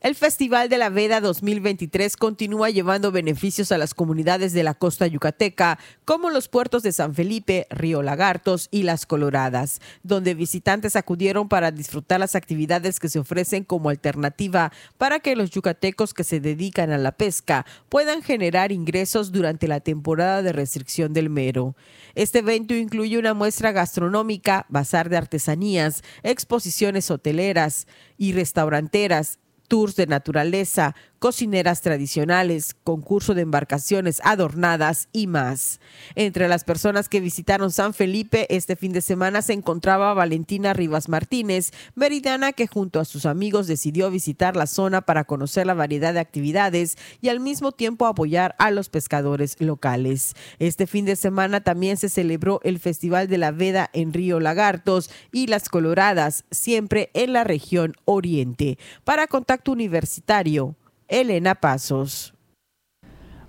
El Festival de la Veda 2023 continúa llevando beneficios a las comunidades de la costa yucateca, como los puertos de San Felipe, Río Lagartos y Las Coloradas, donde visitantes acudieron para disfrutar las actividades que se ofrecen como alternativa para que los yucatecos que se dedican a la pesca puedan generar ingresos durante la temporada de restricción del mero. Este evento incluye una muestra gastronómica, bazar de artesanías, exposiciones hoteleras y restauranteras, tours de naturaleza, cocineras tradicionales, concurso de embarcaciones adornadas y más. Entre las personas que visitaron San Felipe este fin de semana se encontraba Valentina Rivas Martínez, meridiana que junto a sus amigos decidió visitar la zona para conocer la variedad de actividades y al mismo tiempo apoyar a los pescadores locales. Este fin de semana también se celebró el Festival de la Veda en Río Lagartos y Las Coloradas, siempre en la región oriente. Para Contacto Universitario, Elena Pasos.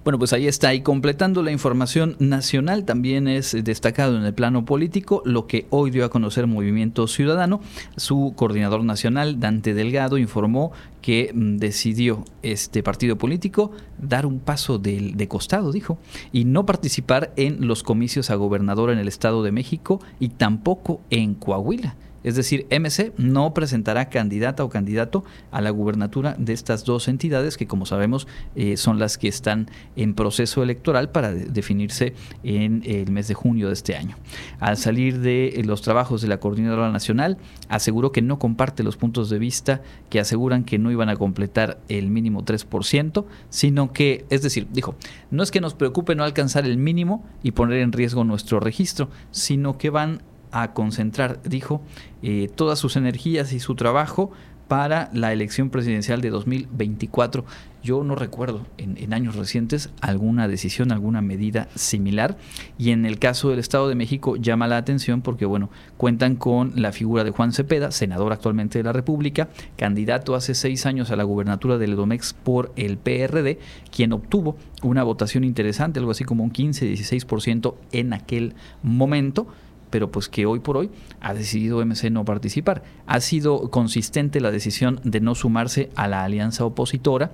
Bueno, pues ahí está. Y completando la información nacional, también es destacado en el plano político lo que hoy dio a conocer Movimiento Ciudadano. Su coordinador nacional, Dante Delgado, informó que mm, decidió este partido político dar un paso de, de costado, dijo, y no participar en los comicios a gobernador en el Estado de México y tampoco en Coahuila. Es decir, MC no presentará candidata o candidato a la gubernatura de estas dos entidades que, como sabemos, eh, son las que están en proceso electoral para definirse en el mes de junio de este año. Al salir de los trabajos de la Coordinadora Nacional, aseguró que no comparte los puntos de vista que aseguran que no iban a completar el mínimo 3%, sino que, es decir, dijo, no es que nos preocupe no alcanzar el mínimo y poner en riesgo nuestro registro, sino que van a concentrar, dijo, eh, todas sus energías y su trabajo para la elección presidencial de 2024. Yo no recuerdo en, años recientes alguna decisión, alguna medida similar. Y en el caso del Estado de México llama la atención porque, bueno, cuentan con la figura de Juan Cepeda, senador actualmente de la República, candidato hace seis años a la gubernatura del Edomex por el PRD, quien obtuvo una votación interesante, algo así como un 15-16% en aquel momento pero pues que hoy por hoy ha decidido MC no participar. Ha sido consistente la decisión de no sumarse a la alianza opositora,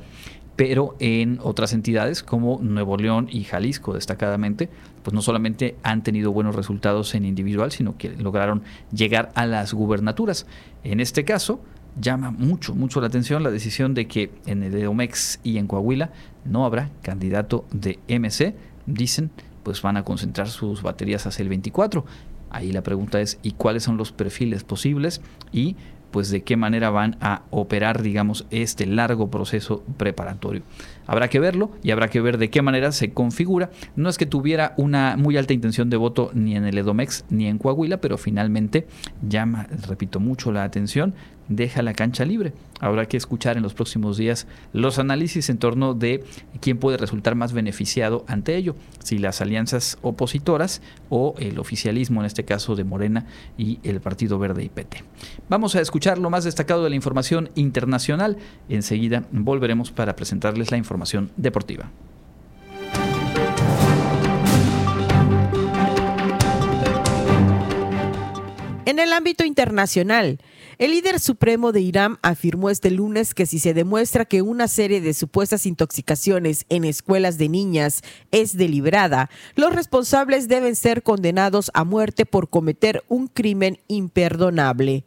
pero en otras entidades como Nuevo León y Jalisco destacadamente, pues no solamente han tenido buenos resultados en individual, sino que lograron llegar a las gubernaturas. En este caso, llama mucho, mucho la atención la decisión de que en el EOMEX y en Coahuila no habrá candidato de MC, dicen, pues van a concentrar sus baterías hacia el 24. Ahí la pregunta es, ¿y cuáles son los perfiles posibles? Y pues de qué manera van a operar, digamos, este largo proceso preparatorio. Habrá que verlo y habrá que ver de qué manera se configura. No es que tuviera una muy alta intención de voto ni en el Edomex ni en Coahuila, pero finalmente llama, repito, mucho la atención deja la cancha libre. Habrá que escuchar en los próximos días los análisis en torno de quién puede resultar más beneficiado ante ello, si las alianzas opositoras o el oficialismo, en este caso de Morena y el Partido Verde y PT. Vamos a escuchar lo más destacado de la información internacional. Enseguida volveremos para presentarles la información deportiva. En el ámbito internacional, el líder supremo de Irán afirmó este lunes que si se demuestra que una serie de supuestas intoxicaciones en escuelas de niñas es deliberada, los responsables deben ser condenados a muerte por cometer un crimen imperdonable.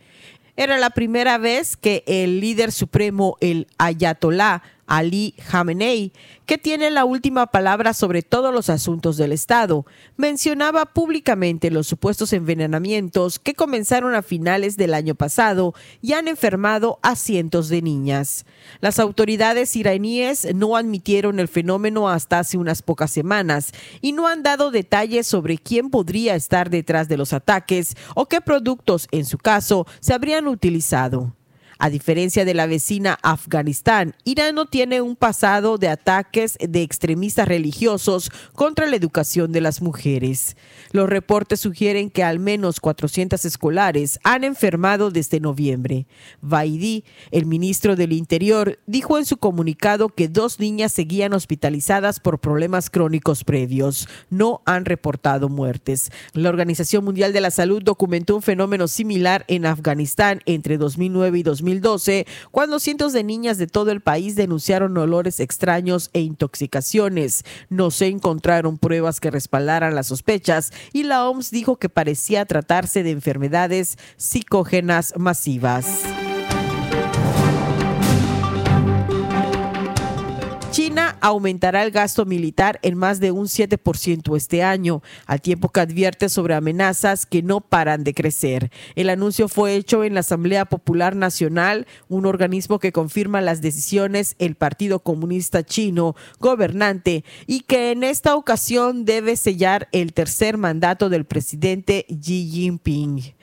Era la primera vez que el líder supremo, el ayatolá, Ali Khamenei, que tiene la última palabra sobre todos los asuntos del Estado, mencionaba públicamente los supuestos envenenamientos que comenzaron a finales del año pasado y han enfermado a cientos de niñas. Las autoridades iraníes no admitieron el fenómeno hasta hace unas pocas semanas y no han dado detalles sobre quién podría estar detrás de los ataques o qué productos, en su caso, se habrían utilizado. A diferencia de la vecina Afganistán, Irán no tiene un pasado de ataques de extremistas religiosos contra la educación de las mujeres. Los reportes sugieren que al menos 400 escolares han enfermado desde noviembre. Vaidi, el ministro del Interior, dijo en su comunicado que dos niñas seguían hospitalizadas por problemas crónicos previos. No han reportado muertes. La Organización Mundial de la Salud documentó un fenómeno similar en Afganistán entre 2009 y 2010 2012, cuando cientos de niñas de todo el país denunciaron olores extraños e intoxicaciones. No se encontraron pruebas que respaldaran las sospechas y la OMS dijo que parecía tratarse de enfermedades psicógenas masivas. Aumentará el gasto militar en más de un 7% este año, al tiempo que advierte sobre amenazas que no paran de crecer. El anuncio fue hecho en la Asamblea Popular Nacional, un organismo que confirma las decisiones el Partido Comunista Chino gobernante y que en esta ocasión debe sellar el tercer mandato del presidente Xi Jinping.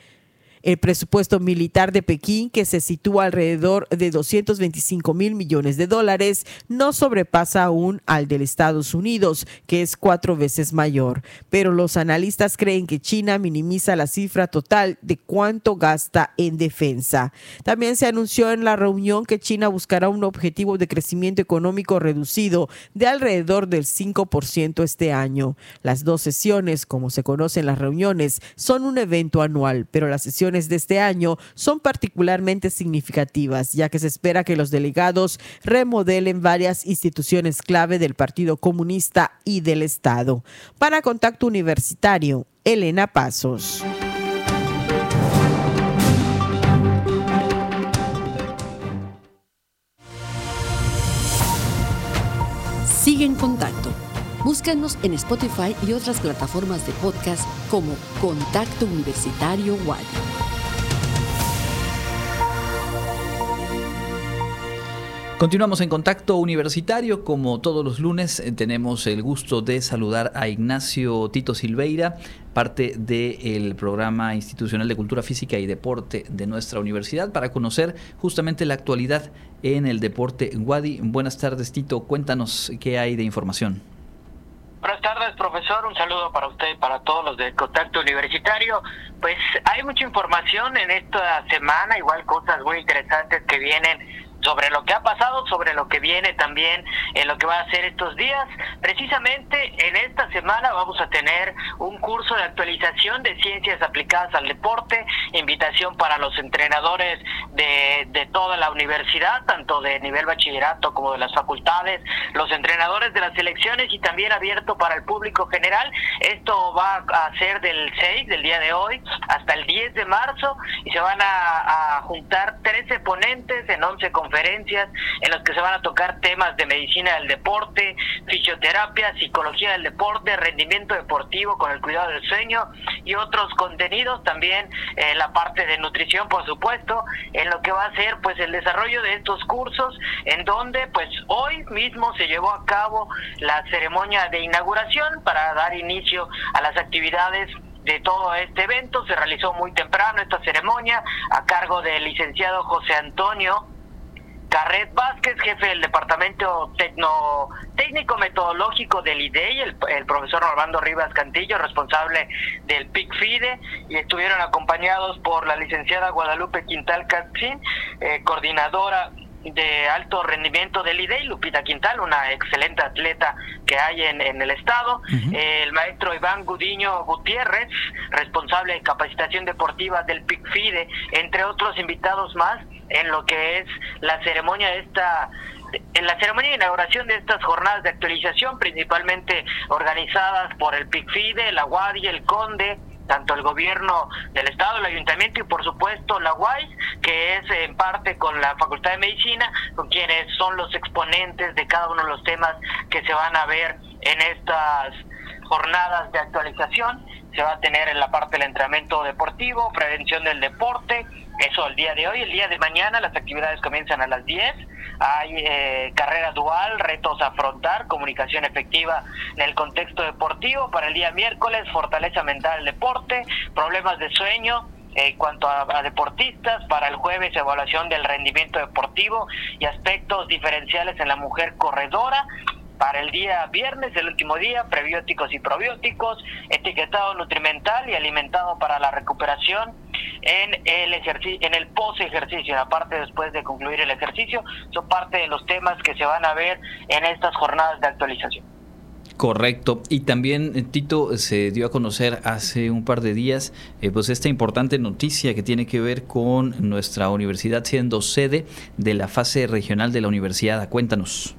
El presupuesto militar de Pekín, que se sitúa alrededor de 225 mil millones de dólares, no sobrepasa aún al del Estados Unidos, que es cuatro veces mayor. Pero los analistas creen que China minimiza la cifra total de cuánto gasta en defensa. También se anunció en la reunión que China buscará un objetivo de crecimiento económico reducido de alrededor del 5% este año. Las dos sesiones, como se conocen las reuniones, son un evento anual, pero las sesiones de este año son particularmente significativas, ya que se espera que los delegados remodelen varias instituciones clave del Partido Comunista y del Estado. Para Contacto Universitario, Elena Pasos. Sigue en contacto. Búscanos en Spotify y otras plataformas de podcast como Contacto Universitario Wadi. Continuamos en contacto universitario. Como todos los lunes, eh, tenemos el gusto de saludar a Ignacio Tito Silveira, parte del programa institucional de cultura física y deporte de nuestra universidad, para conocer justamente la actualidad en el deporte Wadi. Buenas tardes, Tito. Cuéntanos qué hay de información. Profesor. Un saludo para usted y para todos los de Contacto Universitario. Pues hay mucha información en esta semana, igual cosas muy interesantes que vienen sobre lo que ha pasado, sobre lo que viene también en lo que va a ser estos días. Precisamente en esta semana vamos a tener un curso de actualización de ciencias aplicadas al deporte, invitación para los entrenadores de, de toda la universidad, tanto de nivel bachillerato como de las facultades, los entrenadores de las selecciones y también abierto para el público general. Esto va a ser del 6, del día de hoy, hasta el 10 de marzo y se van a, a juntar 13 ponentes en 11 conferencias conferencias en las que se van a tocar temas de medicina del deporte, fisioterapia, psicología del deporte, rendimiento deportivo con el cuidado del sueño y otros contenidos, también eh, la parte de nutrición, por supuesto, en lo que va a ser pues el desarrollo de estos cursos, en donde pues hoy mismo se llevó a cabo la ceremonia de inauguración para dar inicio a las actividades de todo este evento. Se realizó muy temprano esta ceremonia a cargo del licenciado José Antonio Carret Vázquez, jefe del Departamento Tecno, Técnico Metodológico del IDEI, el, el profesor Armando Rivas Cantillo, responsable del PICFIDE, y estuvieron acompañados por la licenciada Guadalupe Quintal Catzín, eh, coordinadora de alto rendimiento del IDEI, Lupita Quintal, una excelente atleta que hay en, en el estado, el maestro Iván Gudiño Gutiérrez, responsable de capacitación deportiva del PICFIDE, entre otros invitados más en lo que es la ceremonia de esta en la ceremonia de inauguración de estas jornadas de actualización, principalmente organizadas por el PICFIDE, la UADI, el CONDE, tanto el gobierno del estado, el ayuntamiento y por supuesto la UAI, que es en parte con la Facultad de Medicina, con quienes son los exponentes de cada uno de los temas que se van a ver en estas jornadas de actualización. Se va a tener en la parte del entrenamiento deportivo, prevención del deporte, eso el día de hoy, el día de mañana las actividades comienzan a las 10, hay eh, carrera dual, retos a afrontar, comunicación efectiva en el contexto deportivo, para el día miércoles fortaleza mental del deporte, problemas de sueño, en cuanto a, a, deportistas, para el jueves evaluación del rendimiento deportivo y aspectos diferenciales en la mujer corredora. Para el día viernes, el último día, prebióticos y probióticos, etiquetado nutrimental y alimentado para la recuperación en el ejercicio, en el post ejercicio, en la parte después de concluir el ejercicio, son parte de los temas que se van a ver en estas jornadas de actualización. Correcto. Y también, eh, Tito, se dio a conocer hace un par de días eh, pues esta importante noticia que tiene que ver con nuestra universidad siendo sede de la fase regional de la universidad. Cuéntanos.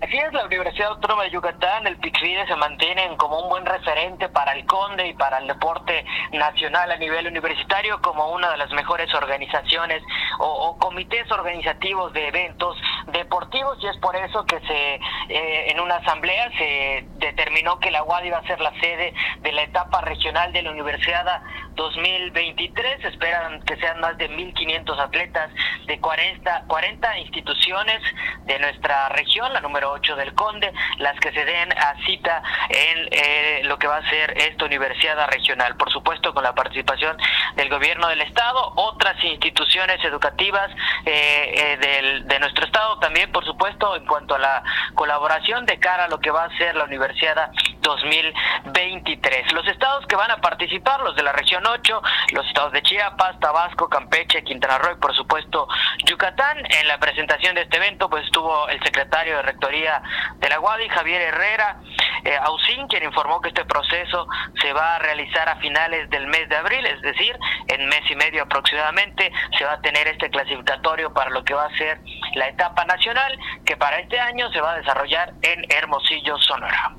Así es, la Universidad Autónoma de Yucatán, el PICFIDE se mantienen como un buen referente para el CONDE y para el deporte nacional a nivel universitario como una de las mejores organizaciones o, comités organizativos de eventos deportivos y es por eso que se eh, en una asamblea se determinó que la UAD iba a ser la sede de la etapa regional de la Universidad 2023. Esperan que sean más de 1.500 atletas de 40, 40 instituciones de nuestra región, la número 8 del Conde, las que se den a cita en eh, lo que va a ser esta universidad regional. Por supuesto, con la participación del gobierno del Estado, otras instituciones educativas eh, eh, del, de nuestro Estado también, por supuesto, en cuanto a la colaboración de cara a lo que va a ser la Universidad 2023. Los estados que van a participar, los de la región 8, los estados de Chiapas, Tabasco, Campeche, Quintana Roo y por supuesto Yucatán. En la presentación de este evento pues estuvo el secretario de Rectoría de la UADI, Javier Herrera eh, Ausín, quien informó que este proceso se va a realizar a finales del mes de abril, es decir, en mes y medio aproximadamente se va a tener este clasificatorio para lo que va a ser la etapa nacional, que para este año se va a desarrollar en Hermosillo, Sonora.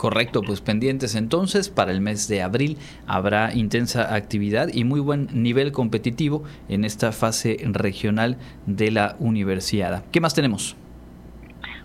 Correcto, pues pendientes entonces, para el mes de abril habrá intensa actividad y muy buen nivel competitivo en esta fase regional de la universidad. ¿Qué más tenemos?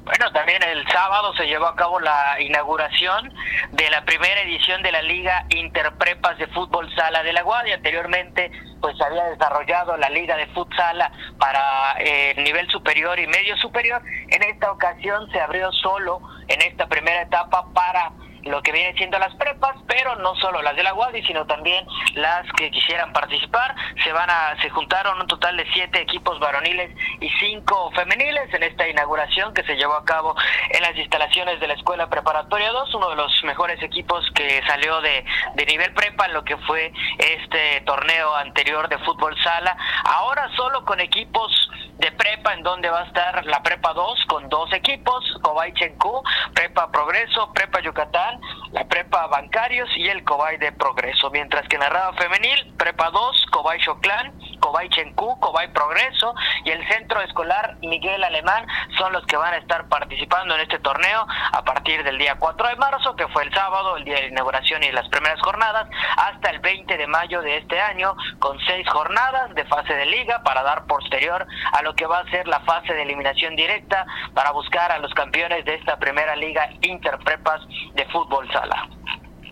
Bueno, también el sábado se llevó a cabo la inauguración de la primera edición de la Liga Interprepas de Fútbol Sala de la Guardia. Anteriormente, pues había desarrollado la Liga de Futsala para eh, nivel superior y medio superior. En esta ocasión se abrió solo en esta primera etapa para lo que viene siendo las prepas, pero no solo las de la UADI, sino también las que quisieran participar. Se van a, se juntaron un total de siete equipos varoniles y cinco femeniles en esta inauguración que se llevó a cabo en las instalaciones de la Escuela Preparatoria 2, uno de los mejores equipos que salió de, de nivel prepa en lo que fue este torneo anterior de fútbol sala. Ahora solo con equipos de prepa en donde va a estar la prepa 2 con dos equipos, Cobay Chencu, Prepa Progreso, Prepa Yucatán, la Prepa Bancarios y el Cobay de Progreso, mientras que en la rama femenil, Prepa 2, Cobay Choclán, Cobay Chencu, Cobay Progreso y el Centro Escolar Miguel Alemán son los que van a estar participando en este torneo a partir del día 4 de marzo, que fue el sábado, el día de inauguración y las primeras jornadas, hasta el 20 de mayo de este año, con seis jornadas de fase de liga para dar posterior a lo que va a ser la fase de eliminación directa para buscar a los campeones de esta primera liga Interprepas de fútbol sala.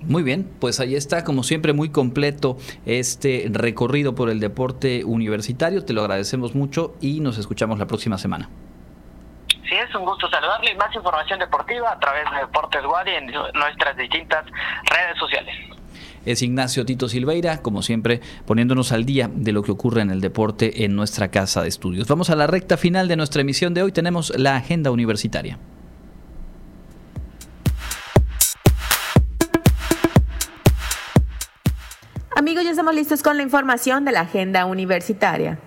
Muy bien, pues ahí está, como siempre, muy completo este recorrido por el deporte universitario. Te lo agradecemos mucho y nos escuchamos la próxima semana. Sí, es un gusto saludarle y más información deportiva a través de Deportes Guadi en nuestras distintas redes sociales es Ignacio Tito Silveira, como siempre, poniéndonos al día de lo que ocurre en el deporte en nuestra casa de estudios. Vamos a la recta final de nuestra emisión de hoy. Tenemos la agenda universitaria. Amigos, ya estamos listos con la información de la agenda universitaria.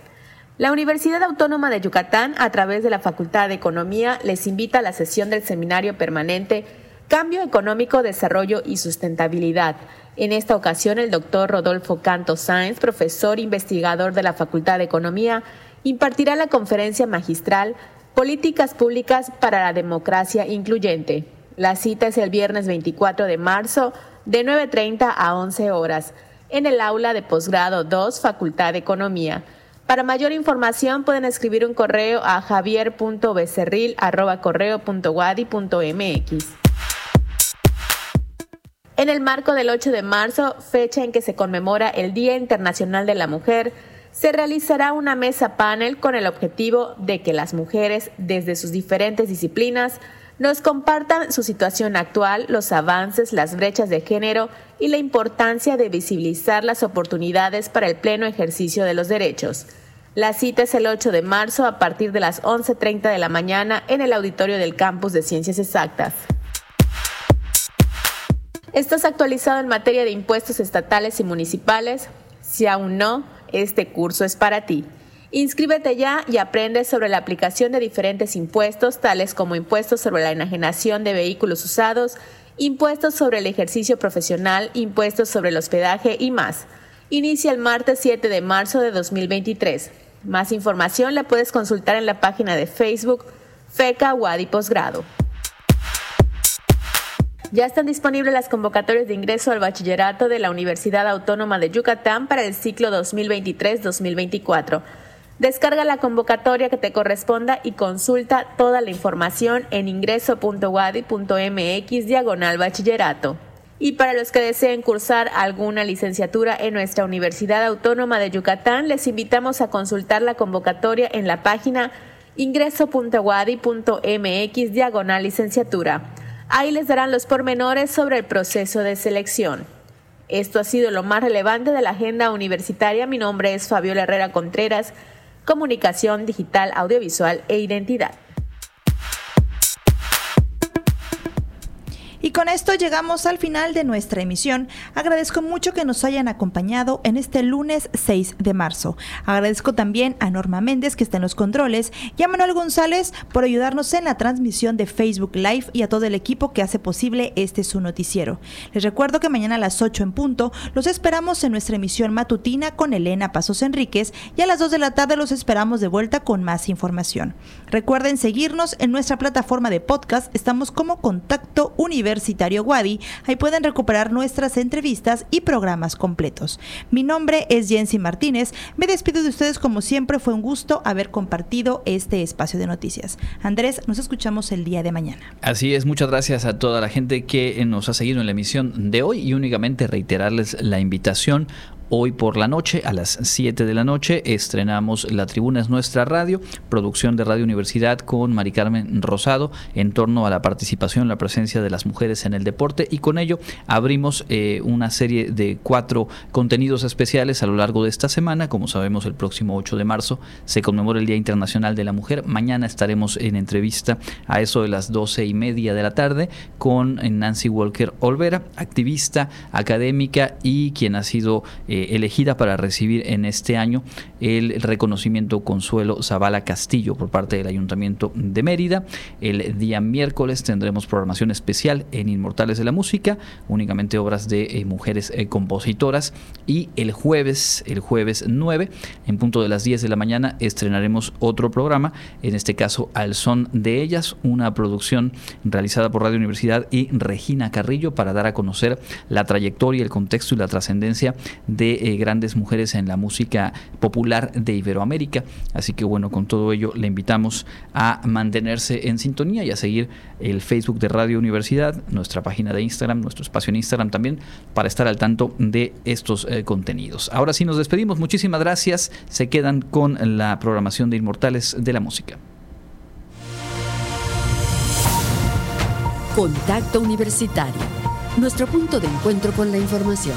La Universidad Autónoma de Yucatán, a través de la Facultad de Economía, les invita a la sesión del seminario permanente Cambio Económico, Desarrollo y Sustentabilidad. En esta ocasión, el doctor Rodolfo Canto Sáenz, profesor investigador de la Facultad de Economía, impartirá la conferencia magistral Políticas Públicas para la Democracia Incluyente. La cita es el viernes 24 de marzo de 9.30 a 11 horas en el aula de posgrado 2, Facultad de Economía. Para mayor información pueden escribir un correo a javier.becerril.correo.wadi.mx. En el marco del 8 de marzo, fecha en que se conmemora el Día Internacional de la Mujer, se realizará una mesa panel con el objetivo de que las mujeres, desde sus diferentes disciplinas, nos compartan su situación actual, los avances, las brechas de género y la importancia de visibilizar las oportunidades para el pleno ejercicio de los derechos. La cita es el 8 de marzo a partir de las 11.30 de la mañana en el auditorio del Campus de Ciencias Exactas. ¿Estás actualizado en materia de impuestos estatales y municipales? Si aún no, este curso es para ti. Inscríbete ya y aprende sobre la aplicación de diferentes impuestos, tales como impuestos sobre la enajenación de vehículos usados, impuestos sobre el ejercicio profesional, impuestos sobre el hospedaje y más. Inicia el martes 7 de marzo de 2023. Más información la puedes consultar en la página de Facebook FECA Wadi Posgrado. Ya están disponibles las convocatorias de ingreso al bachillerato de la Universidad Autónoma de Yucatán para el ciclo 2023-2024. Descarga la convocatoria que te corresponda y consulta toda la información en ingreso.wadi.mx diagonal bachillerato. Y para los que deseen cursar alguna licenciatura en nuestra Universidad Autónoma de Yucatán, les invitamos a consultar la convocatoria en la página ingreso.wadi.mx diagonal licenciatura. Ahí les darán los pormenores sobre el proceso de selección. Esto ha sido lo más relevante de la agenda universitaria. Mi nombre es Fabiola Herrera Contreras comunicación digital, audiovisual e identidad. Y con esto llegamos al final de nuestra emisión. Agradezco mucho que nos hayan acompañado en este lunes 6 de marzo. Agradezco también a Norma Méndez que está en los controles y a Manuel González por ayudarnos en la transmisión de Facebook Live y a todo el equipo que hace posible este su noticiero. Les recuerdo que mañana a las 8 en punto los esperamos en nuestra emisión matutina con Elena Pasos Enríquez y a las 2 de la tarde los esperamos de vuelta con más información. Recuerden seguirnos en nuestra plataforma de podcast. Estamos como Contacto Universo Universitario Wadi. Ahí pueden recuperar nuestras entrevistas y programas completos. Mi nombre es Jensi Martínez. Me despido de ustedes como siempre. Fue un gusto haber compartido este espacio de noticias. Andrés, nos escuchamos el día de mañana. Así es, muchas gracias a toda la gente que nos ha seguido en la emisión de hoy y únicamente reiterarles la invitación Hoy por la noche, a las 7 de la noche, estrenamos La Tribuna es Nuestra Radio, producción de Radio Universidad con Mari Carmen Rosado en torno a la participación, la presencia de las mujeres en el deporte y con ello abrimos eh, una serie de cuatro contenidos especiales a lo largo de esta semana. Como sabemos, el próximo 8 de marzo se conmemora el Día Internacional de la Mujer. Mañana estaremos en entrevista a eso de las 12 y media de la tarde con Nancy Walker Olvera, activista, académica y quien ha sido... Eh, elegida para recibir en este año el reconocimiento Consuelo Zavala Castillo por parte del Ayuntamiento de Mérida. El día miércoles tendremos programación especial en Inmortales de la Música, únicamente obras de eh, mujeres eh, compositoras. Y el jueves, el jueves 9, en punto de las 10 de la mañana, estrenaremos otro programa, en este caso Al Son de Ellas, una producción realizada por Radio Universidad y Regina Carrillo para dar a conocer la trayectoria, el contexto y la trascendencia eh, grandes mujeres en la música popular de Iberoamérica. Así que bueno, con todo ello le invitamos a mantenerse en sintonía y a seguir el Facebook de Radio Universidad, nuestra página de Instagram, nuestro espacio en Instagram también, para estar al tanto de estos eh, contenidos. Ahora sí nos despedimos, muchísimas gracias. Se quedan con la programación de Inmortales de la Música. Contacto Universitario, nuestro punto de encuentro con la información